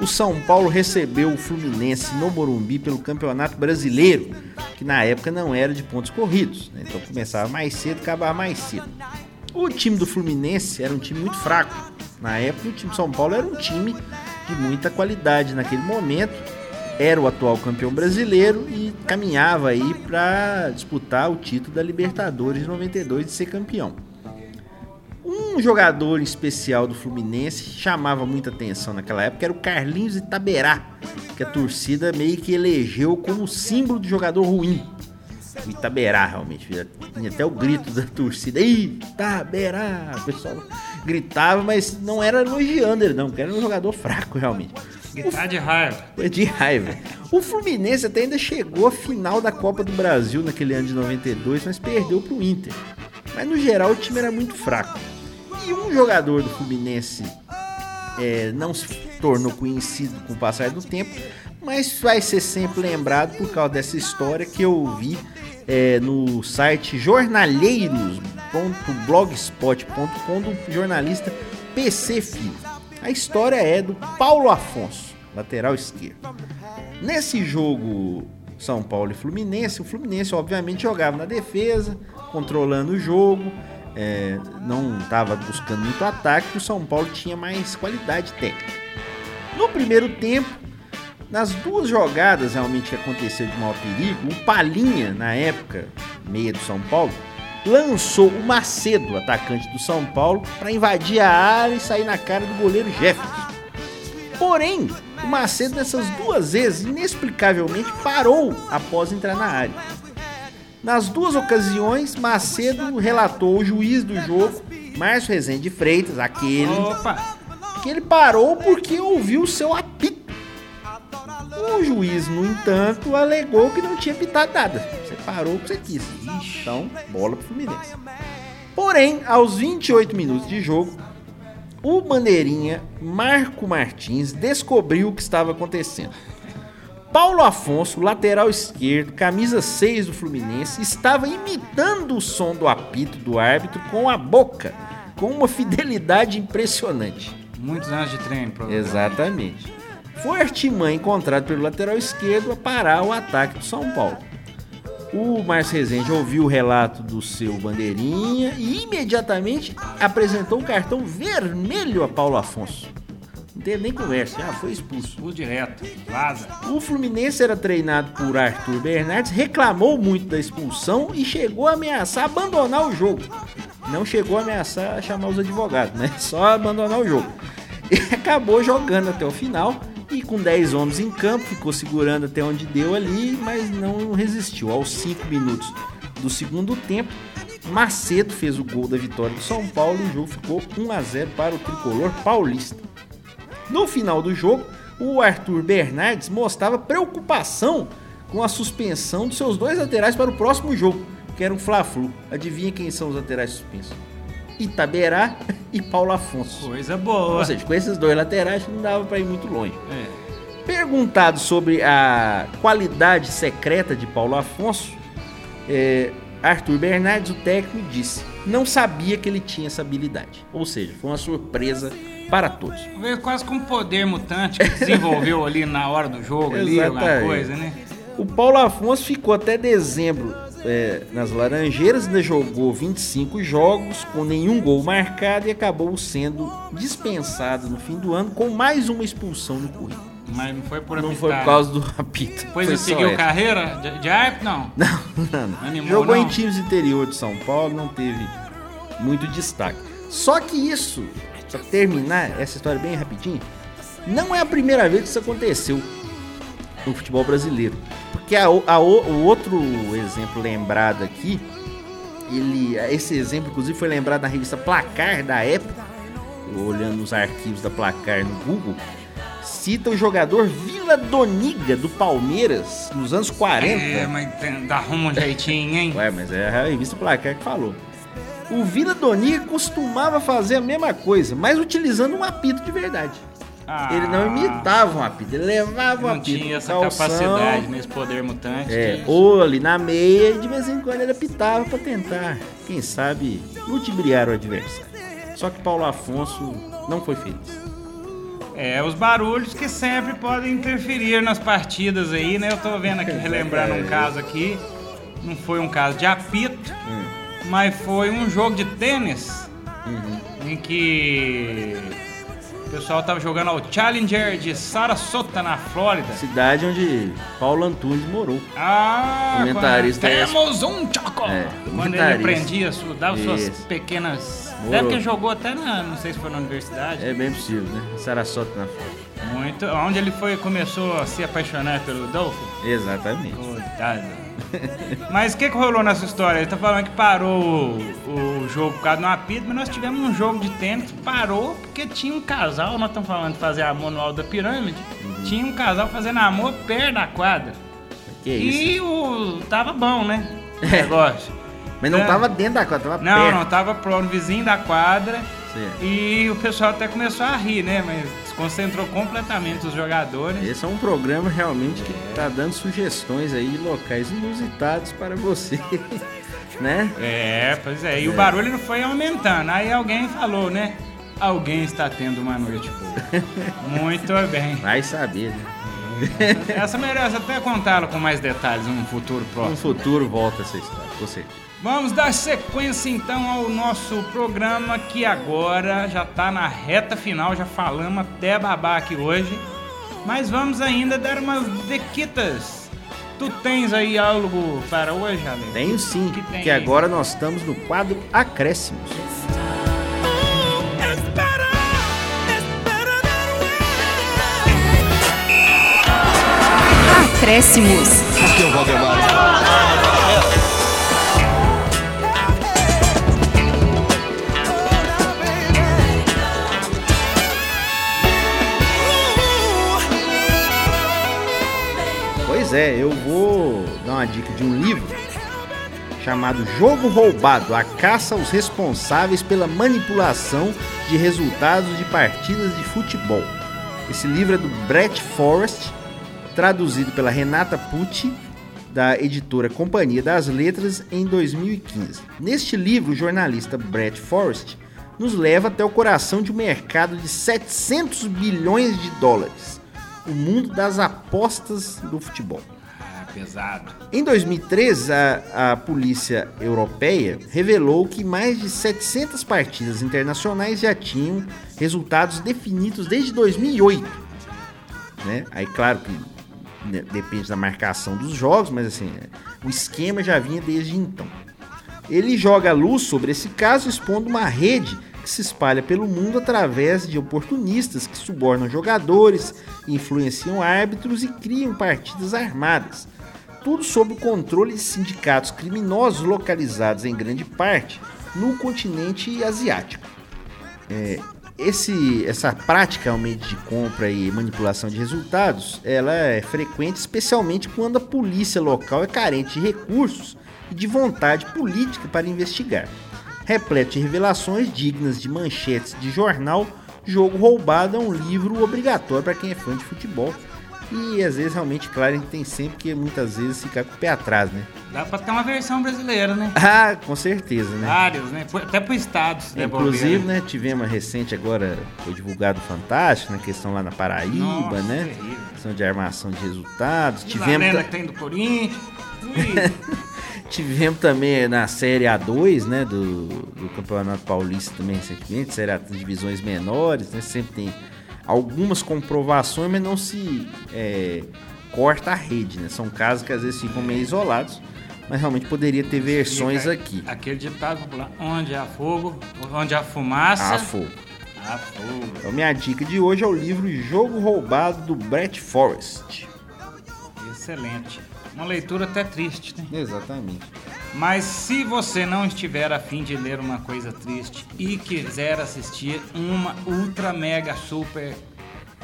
[SPEAKER 3] o São Paulo recebeu o Fluminense no Morumbi pelo Campeonato Brasileiro, que na época não era de pontos corridos, né? então começava mais cedo e acabava mais cedo. O time do Fluminense era um time muito fraco. Na época, o time de São Paulo era um time de muita qualidade naquele momento. Era o atual campeão brasileiro e caminhava aí para disputar o título da Libertadores de 92 de ser campeão. Um jogador especial do Fluminense chamava muita atenção naquela época, era o Carlinhos Itaberá, que a torcida meio que elegeu como símbolo de jogador ruim. O Itaberá, realmente. Tinha até o grito da torcida. Itaberá! O pessoal gritava, mas não era elogiando ele, não, porque era um jogador fraco, realmente.
[SPEAKER 1] Gritar de raiva.
[SPEAKER 3] Foi de raiva. O Fluminense até ainda chegou à final da Copa do Brasil naquele ano de 92, mas perdeu pro Inter. Mas no geral o time era muito fraco. E um jogador do Fluminense é, não se tornou conhecido com o passar do tempo, mas vai ser sempre lembrado por causa dessa história que eu vi é, no site jornalheiros.blogspot.com do jornalista PC Filho. A história é do Paulo Afonso, lateral esquerdo. Nesse jogo São Paulo e Fluminense, o Fluminense obviamente jogava na defesa, controlando o jogo, é, não estava buscando muito ataque, o São Paulo tinha mais qualidade técnica. No primeiro tempo, nas duas jogadas realmente que aconteceu de maior perigo, o Palinha, na época, meia do São Paulo, lançou o Macedo, atacante do São Paulo, para invadir a área e sair na cara do goleiro Jefferson. Porém, o Macedo nessas duas vezes, inexplicavelmente, parou após entrar na área. Nas duas ocasiões, Macedo relatou o juiz do jogo, Márcio Rezende Freitas, aquele
[SPEAKER 1] Opa!
[SPEAKER 3] que ele parou porque ouviu o seu apito. O juiz, no entanto, alegou que não tinha pitado nada. Você parou o que você quis. Então, bola pro Fluminense. Porém, aos 28 minutos de jogo, o bandeirinha Marco Martins descobriu o que estava acontecendo. Paulo Afonso, lateral esquerdo, camisa 6 do Fluminense, estava imitando o som do apito do árbitro com a boca, com uma fidelidade impressionante.
[SPEAKER 1] Muitos anos de treino, provavelmente.
[SPEAKER 3] Exatamente. Foi artimanha encontrado pelo lateral esquerdo a parar o ataque do São Paulo. O Márcio Rezende ouviu o relato do seu bandeirinha e imediatamente apresentou um cartão vermelho a Paulo Afonso. Não teve nem conversa, já foi expulso.
[SPEAKER 1] Pulo direto. Vaza.
[SPEAKER 3] O Fluminense era treinado por Arthur Bernardes, reclamou muito da expulsão e chegou a ameaçar abandonar o jogo. Não chegou a ameaçar chamar os advogados, né? [LAUGHS] Só abandonar o jogo. E acabou jogando até o final e com 10 homens em campo, ficou segurando até onde deu ali, mas não resistiu. Aos 5 minutos do segundo tempo, Macedo fez o gol da vitória do São Paulo e o jogo ficou 1 a 0 para o tricolor paulista. No final do jogo, o Arthur Bernardes mostrava preocupação com a suspensão dos seus dois laterais para o próximo jogo, que era um Fla-Flu. Adivinha quem são os laterais suspensos? Itaberá [LAUGHS] e Paulo Afonso.
[SPEAKER 1] Coisa boa.
[SPEAKER 3] Ou seja, com esses dois laterais não dava para ir muito longe.
[SPEAKER 1] É.
[SPEAKER 3] Perguntado sobre a qualidade secreta de Paulo Afonso, é, Arthur Bernardes, o técnico, disse: não sabia que ele tinha essa habilidade. Ou seja, foi uma surpresa para todos.
[SPEAKER 1] Veio quase com um poder mutante que desenvolveu ali na hora do jogo, ali, alguma coisa, né?
[SPEAKER 3] O Paulo Afonso ficou até dezembro é, nas Laranjeiras, ainda jogou 25 jogos com nenhum gol marcado e acabou sendo dispensado no fim do ano com mais uma expulsão no currículo.
[SPEAKER 1] Mas não foi por
[SPEAKER 3] Não
[SPEAKER 1] apitar.
[SPEAKER 3] foi por causa do apito.
[SPEAKER 1] Depois
[SPEAKER 3] foi
[SPEAKER 1] ele seguiu carreira de, de árbitro? [LAUGHS] Não.
[SPEAKER 3] Não, não, não.
[SPEAKER 1] Animou,
[SPEAKER 3] Jogou
[SPEAKER 1] não?
[SPEAKER 3] em times interior de São Paulo, não teve muito destaque. Só que isso, pra terminar essa história bem rapidinho, não é a primeira vez que isso aconteceu no futebol brasileiro. Porque a, o- a o- outro exemplo lembrado aqui, ele, esse exemplo inclusive foi lembrado na revista Placar da época, olhando os arquivos da Placar no Google, cita o jogador Vila Doniga do Palmeiras nos anos 40.
[SPEAKER 1] É, mas rumo um jeitinho, hein?
[SPEAKER 3] Ué, mas é a revista Placar que falou. O Vila Doniga costumava fazer a mesma coisa, mas utilizando um apito de verdade.
[SPEAKER 1] Ah,
[SPEAKER 3] Ele não imitava um apito, ele levava um
[SPEAKER 1] Não
[SPEAKER 3] apito
[SPEAKER 1] tinha
[SPEAKER 3] no
[SPEAKER 1] essa
[SPEAKER 3] calção,
[SPEAKER 1] capacidade, nesse poder mutante.
[SPEAKER 3] É, ou ali na meia, e de vez em quando ele apitava pra tentar, quem sabe, ludibriar o adversário. Só que Paulo Afonso não foi feliz.
[SPEAKER 1] É, os barulhos que sempre podem interferir nas partidas aí, né? Eu tô vendo aqui, relembrando um caso aqui. Não foi um caso de apito, mas foi um jogo de tênis
[SPEAKER 3] Uhum.
[SPEAKER 1] em que o pessoal tava jogando ao Challenger de Sarasota, na Flórida.
[SPEAKER 3] Cidade onde Paulo Antunes morou.
[SPEAKER 1] Ah,
[SPEAKER 3] Comentarista
[SPEAKER 1] quando-
[SPEAKER 3] é-
[SPEAKER 1] temos um choco!
[SPEAKER 3] É,
[SPEAKER 1] quando ele aprendia, dava suas
[SPEAKER 3] Isso.
[SPEAKER 1] pequenas.
[SPEAKER 3] Morou.
[SPEAKER 1] Deve que jogou até na. Não sei se foi na universidade.
[SPEAKER 3] É bem possível, né? Sarasota na Flórida.
[SPEAKER 1] Muito. Onde ele foi, começou a se apaixonar pelo Dolphin.
[SPEAKER 3] Exatamente.
[SPEAKER 1] Coitado. Mas o que, que rolou nessa história? Ele tá falando que parou o, o jogo por causa de um apito, mas nós tivemos um jogo de tênis que parou porque tinha um casal, nós estamos falando de fazer amor no alto da pirâmide,
[SPEAKER 3] Uhum.
[SPEAKER 1] tinha um casal fazendo amor perto da quadra.
[SPEAKER 3] Que isso?
[SPEAKER 1] E o. tava bom, né? O negócio.
[SPEAKER 3] Mas não
[SPEAKER 1] É.
[SPEAKER 3] tava dentro da quadra, tava
[SPEAKER 1] Não,
[SPEAKER 3] perto.
[SPEAKER 1] não, tava pro vizinho da quadra.
[SPEAKER 3] Certo.
[SPEAKER 1] E o pessoal até começou a rir, né? Mas desconcentrou completamente os jogadores.
[SPEAKER 3] Esse é um programa realmente que tá dando sugestões aí de locais inusitados para você, [LAUGHS] né?
[SPEAKER 1] É, pois é. E o barulho foi aumentando. Aí alguém falou, né? Alguém está tendo uma noite boa. [LAUGHS] Muito bem.
[SPEAKER 3] Vai saber, né?
[SPEAKER 1] Essa merece até contá-la com mais detalhes em um futuro
[SPEAKER 3] No
[SPEAKER 1] próximo.
[SPEAKER 3] futuro volta essa história, com certeza.
[SPEAKER 1] Vamos dar sequência então ao nosso programa que agora já tá na reta final, já falamos até babar aqui hoje. Mas vamos ainda dar umas dequitas. Tu tens aí algo para hoje, Ale?
[SPEAKER 3] Tenho sim,
[SPEAKER 1] Que
[SPEAKER 3] agora nós estamos no quadro Acréscimos.
[SPEAKER 7] Acréscimos.
[SPEAKER 8] Aqui é o Valdemar.
[SPEAKER 3] Pois é, eu vou dar uma dica de um livro chamado Jogo Roubado: A caça aos responsáveis pela manipulação de resultados de partidas de futebol. Esse livro é do Brett Forrest, traduzido pela Renata Pucci, da editora Companhia das Letras, em 2015. Neste livro, o jornalista Brett Forrest nos leva até o coração de um mercado de 700 bilhões de dólares, o mundo das apostas do futebol.
[SPEAKER 1] Ah, pesado.
[SPEAKER 3] Em 2013, a, a polícia europeia revelou que mais de 700 partidas internacionais já tinham resultados definidos desde 2008. Né? Aí, claro que né, depende da marcação dos jogos, mas assim, é, o esquema já vinha desde então. Ele joga luz sobre esse caso, expondo uma rede que se espalha pelo mundo através de oportunistas que subornam jogadores, influenciam árbitros e criam partidas armadas. Tudo sob o controle de sindicatos criminosos localizados em grande parte no continente asiático. É, esse, essa prática realmente de compra e manipulação de resultados, ela é frequente, especialmente quando a polícia local é carente de recursos e de vontade política para investigar. Repleto de revelações dignas de manchetes de jornal, Jogo Roubado é um livro obrigatório para quem é fã de futebol. E às vezes realmente, claro, a gente tem sempre que muitas vezes ficar com o pé atrás, né?
[SPEAKER 1] Dá pra ter uma versão brasileira, né? [LAUGHS]
[SPEAKER 3] Ah, com certeza, né?
[SPEAKER 1] Vários, né? Até pro estado. se
[SPEAKER 3] Inclusive,
[SPEAKER 1] bobeira.
[SPEAKER 3] né, tivemos recente agura, foi divulgado o Fantástico, né, questão lá na Paraíba,
[SPEAKER 1] Nossa,
[SPEAKER 3] né,
[SPEAKER 1] terrível.
[SPEAKER 3] questão de armação de resultados.
[SPEAKER 1] A
[SPEAKER 3] Tivemos, ta-
[SPEAKER 1] que tem do Corinthians. [LAUGHS]
[SPEAKER 3] Tivemos também na Série A2, né, do, do Campeonato Paulista também recentemente, Série A divisões menores, né, sempre tem algumas comprovações, mas não se é, corta a rede, né, são casos que às vezes ficam meio isolados, mas realmente poderia ter versões aqui.
[SPEAKER 1] Aquele ditado popular: onde há fogo, onde há fumaça.
[SPEAKER 3] A fogo.
[SPEAKER 1] há fogo.
[SPEAKER 3] Então, minha dica de hoje é o livro Jogo Roubado do Brett Forrest.
[SPEAKER 1] Excelente. Uma leitura até triste, né?
[SPEAKER 3] Exatamente.
[SPEAKER 1] Mas se você não estiver afim de ler uma coisa triste e quiser assistir uma ultra mega super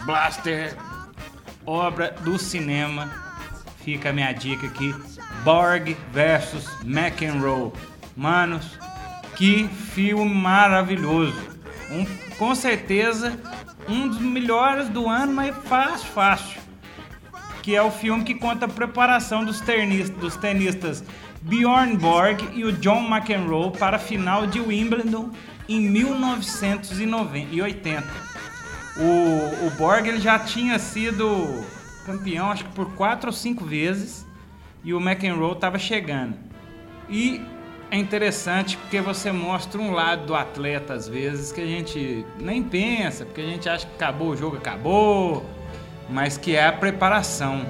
[SPEAKER 1] blaster obra do cinema, fica a minha dica aqui: Borg versus McEnroe. Manos, que filme maravilhoso. Um, com certeza um dos melhores do ano, mas fácil, fácil que é o filme que conta a preparação dos, dos tenistas Bjorn Borg e o John McEnroe para a final de Wimbledon em 1980. O, o Borg ele já tinha sido campeão, acho que por quatro ou cinco vezes, e o McEnroe estava chegando. E é interessante porque você mostra um lado do atleta às vezes que a gente nem pensa, porque a gente acha que acabou o jogo, acabou, mas que é a preparação.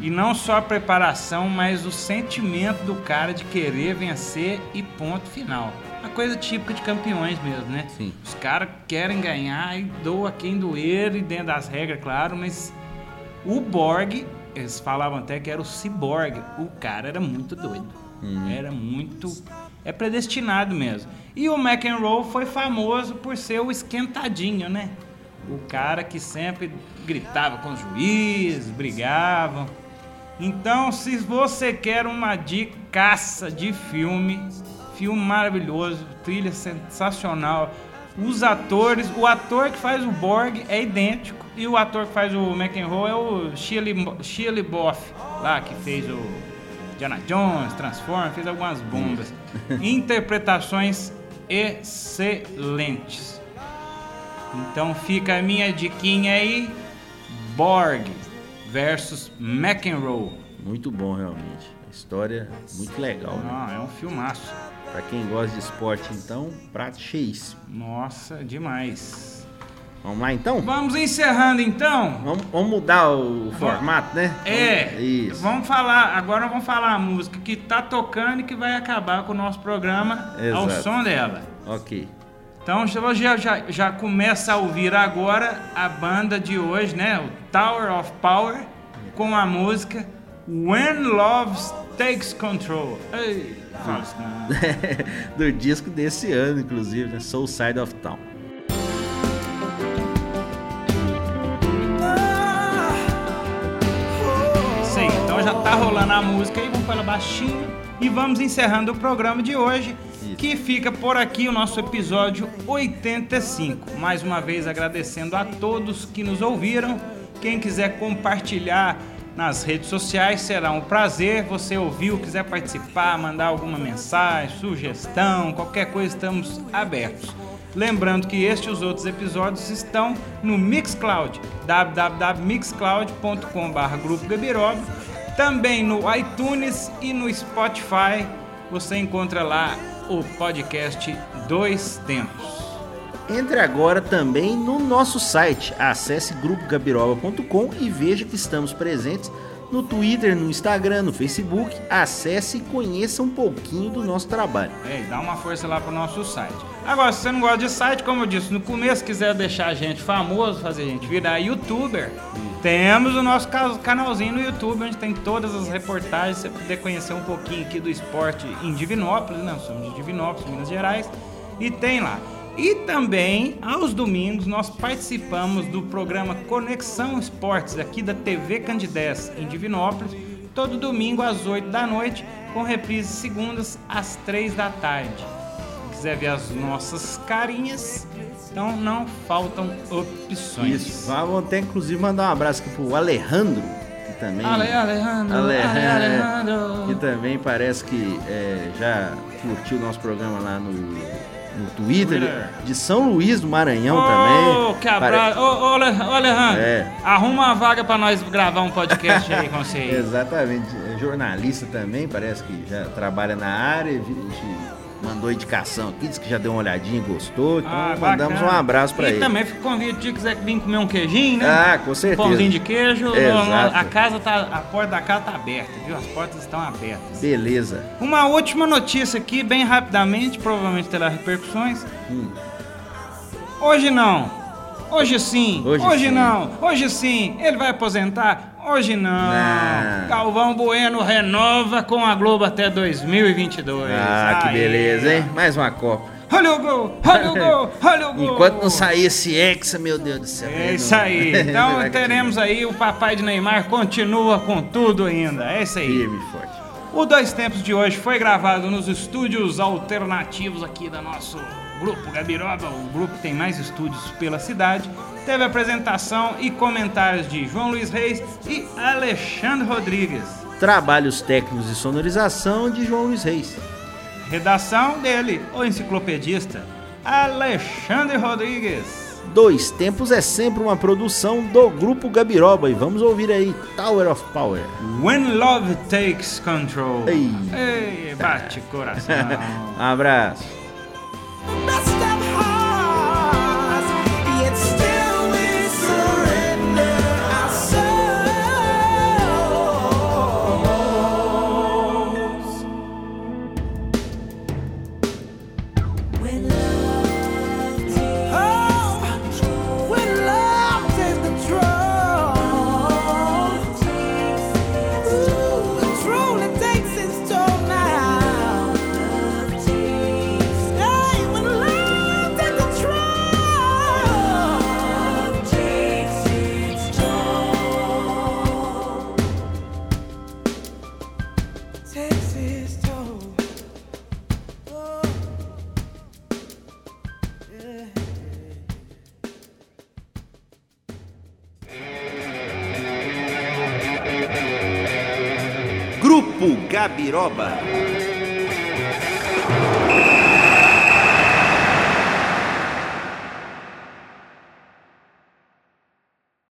[SPEAKER 1] E não só a preparação, mas o sentimento do cara de querer vencer e ponto final. Uma coisa típica de campeões mesmo, né?
[SPEAKER 3] Sim.
[SPEAKER 1] Os caras querem ganhar e doa quem doer e dentro das regras, claro, mas o Borg, eles falavam até que era o Cyborg. O cara era muito doido. Era muito. É predestinado mesmo. E o McEnroe foi famoso por ser o esquentadinho, né? O cara que sempre gritava com os juízes, brigavam. Então, se você quer uma dicaça de filme, filme maravilhoso, trilha sensacional, os atores, o ator que faz o Borg é idêntico e o ator que faz o McEnroe é o Shia LaBeouf, lá que fez o Diana Jones, Transform, fez algumas bombas. [LAUGHS] Interpretações excelentes. Então fica a minha diquinha aí, Borg versus McEnroe.
[SPEAKER 3] Muito bom, realmente. História muito legal, né?
[SPEAKER 1] Ah, é um filmaço.
[SPEAKER 3] Pra quem gosta de esporte, então, prato cheíssimo.
[SPEAKER 1] Nossa, demais.
[SPEAKER 3] Vamos lá, então?
[SPEAKER 1] Vamos encerrando então.
[SPEAKER 3] Vamos, vamos mudar o formato, né?
[SPEAKER 1] É,
[SPEAKER 3] Vamos- Isso.
[SPEAKER 1] vamos falar, agora vamos falar a música que tá tocando e que vai acabar com o nosso programa ao
[SPEAKER 3] Exato.
[SPEAKER 1] som dela.
[SPEAKER 3] Ok.
[SPEAKER 1] Então já, já, já começa a ouvir agora a banda de hoje, né? O Tower of Power, com a música When Love Takes Control. Ei. [LAUGHS]
[SPEAKER 3] Do disco desse ano, inclusive, né? Soul Side of Town.
[SPEAKER 1] Isso aí, então já tá rolando a música aí, vamos falar baixinho e vamos encerrando o programa de hoje. Que fica por aqui o nosso episódio 85. Mais uma vez agradecendo a todos que nos ouviram. Quem quiser compartilhar nas redes sociais será um prazer. Você ouviu, quiser participar, mandar alguma mensagem, sugestão, qualquer coisa, estamos abertos. Lembrando que este e os outros episódios estão no Mixcloud, www.mixcloud.com.br Grupo. Também no iTunes e no Spotify você encontra lá o podcast Dois Tempos.
[SPEAKER 3] Entre agora também no nosso site. Acesse grupogabiroba.com e veja que estamos presentes no Twitter, no Instagram, no Facebook. Acesse e conheça um pouquinho do nosso trabalho.
[SPEAKER 1] É, dá uma força lá pro nosso site. Agora, se você não gosta de site, como eu disse no começo, quiser deixar a gente famoso, fazer a gente virar youtuber, temos o nosso ca- canalzinho no YouTube, onde tem todas as reportagens, você poder conhecer um pouquinho aqui do esporte em Divinópolis, né? Somos de Divinópolis, Minas Gerais, e tem lá. E também, aos domingos, nós participamos do programa Conexão Esportes, aqui da TV Candidez, em Divinópolis, todo domingo às 8 da noite, com reprise segundas às 3 da tarde. Se quiser ver as nossas carinhas, então não faltam opções.
[SPEAKER 3] Isso. Vamos até inclusive mandar um abraço aqui pro Alejandro, que também.
[SPEAKER 1] Ale, Alejandro,
[SPEAKER 3] Alejandro,
[SPEAKER 1] Ale, Alejandro.
[SPEAKER 3] Que também parece que é, já curtiu o nosso programa lá no, no Twitter, de São Luís do Maranhão
[SPEAKER 1] Ô,
[SPEAKER 3] também.
[SPEAKER 1] que abraço. Ô, ô, Ale- ô, Alejandro,
[SPEAKER 3] É.
[SPEAKER 1] arruma uma vaga pra nós gravar um podcast aí com [LAUGHS] você.
[SPEAKER 3] Exatamente, é jornalista também, parece que já trabalha na área, mandou indicação aqui, disse que já deu uma olhadinha, gostou, então
[SPEAKER 1] Ah,
[SPEAKER 3] mandamos
[SPEAKER 1] bacana.
[SPEAKER 3] um abraço pra
[SPEAKER 1] e
[SPEAKER 3] ele.
[SPEAKER 1] também fica convite se quiser vir comer um queijinho, né?
[SPEAKER 3] Ah, com certeza.
[SPEAKER 1] Pãozinho de queijo.
[SPEAKER 3] Exato.
[SPEAKER 1] A casa tá. A porta da casa tá aberta, viu? As portas estão abertas.
[SPEAKER 3] Beleza.
[SPEAKER 1] Uma última notícia aqui, bem rapidamente, provavelmente terá repercussões.
[SPEAKER 3] Hum.
[SPEAKER 1] Hoje não. Hoje sim.
[SPEAKER 3] Hoje sim.
[SPEAKER 1] não. Hoje sim. Ele vai aposentar? Hoje não.
[SPEAKER 3] Não.
[SPEAKER 1] Galvão Bueno renova com a Globo até 2022.
[SPEAKER 3] Ah, que
[SPEAKER 1] Aí.
[SPEAKER 3] beleza, hein? Mais uma Copa.
[SPEAKER 1] Olha o gol, olha o gol, [LAUGHS] olha o gol.
[SPEAKER 3] Enquanto não sair esse Hexa, meu Deus do céu.
[SPEAKER 1] É isso aí. Então teremos aí o papai de Neymar continua com tudo ainda. É isso aí.
[SPEAKER 3] Firme forte.
[SPEAKER 1] O Dois Tempos de hoje foi gravado nos estúdios alternativos aqui da nosso grupo Gabiroba, o grupo que tem mais estúdios pela cidade. Teve apresentação e comentários de João Luiz Reis e Alexandre Rodrigues.
[SPEAKER 3] Trabalhos técnicos e sonorização de João Luiz Reis.
[SPEAKER 1] Redação dele, o enciclopedista Alexandre Rodrigues.
[SPEAKER 9] Dois Tempos é sempre uma produção do Grupo Gabiroba e vamos ouvir aí Tower of Power.
[SPEAKER 1] When Love Takes Control.
[SPEAKER 9] Ei.
[SPEAKER 1] Ei, bate coração. [LAUGHS]
[SPEAKER 9] Abraço.
[SPEAKER 10] i'm
[SPEAKER 9] No! Gabiroba.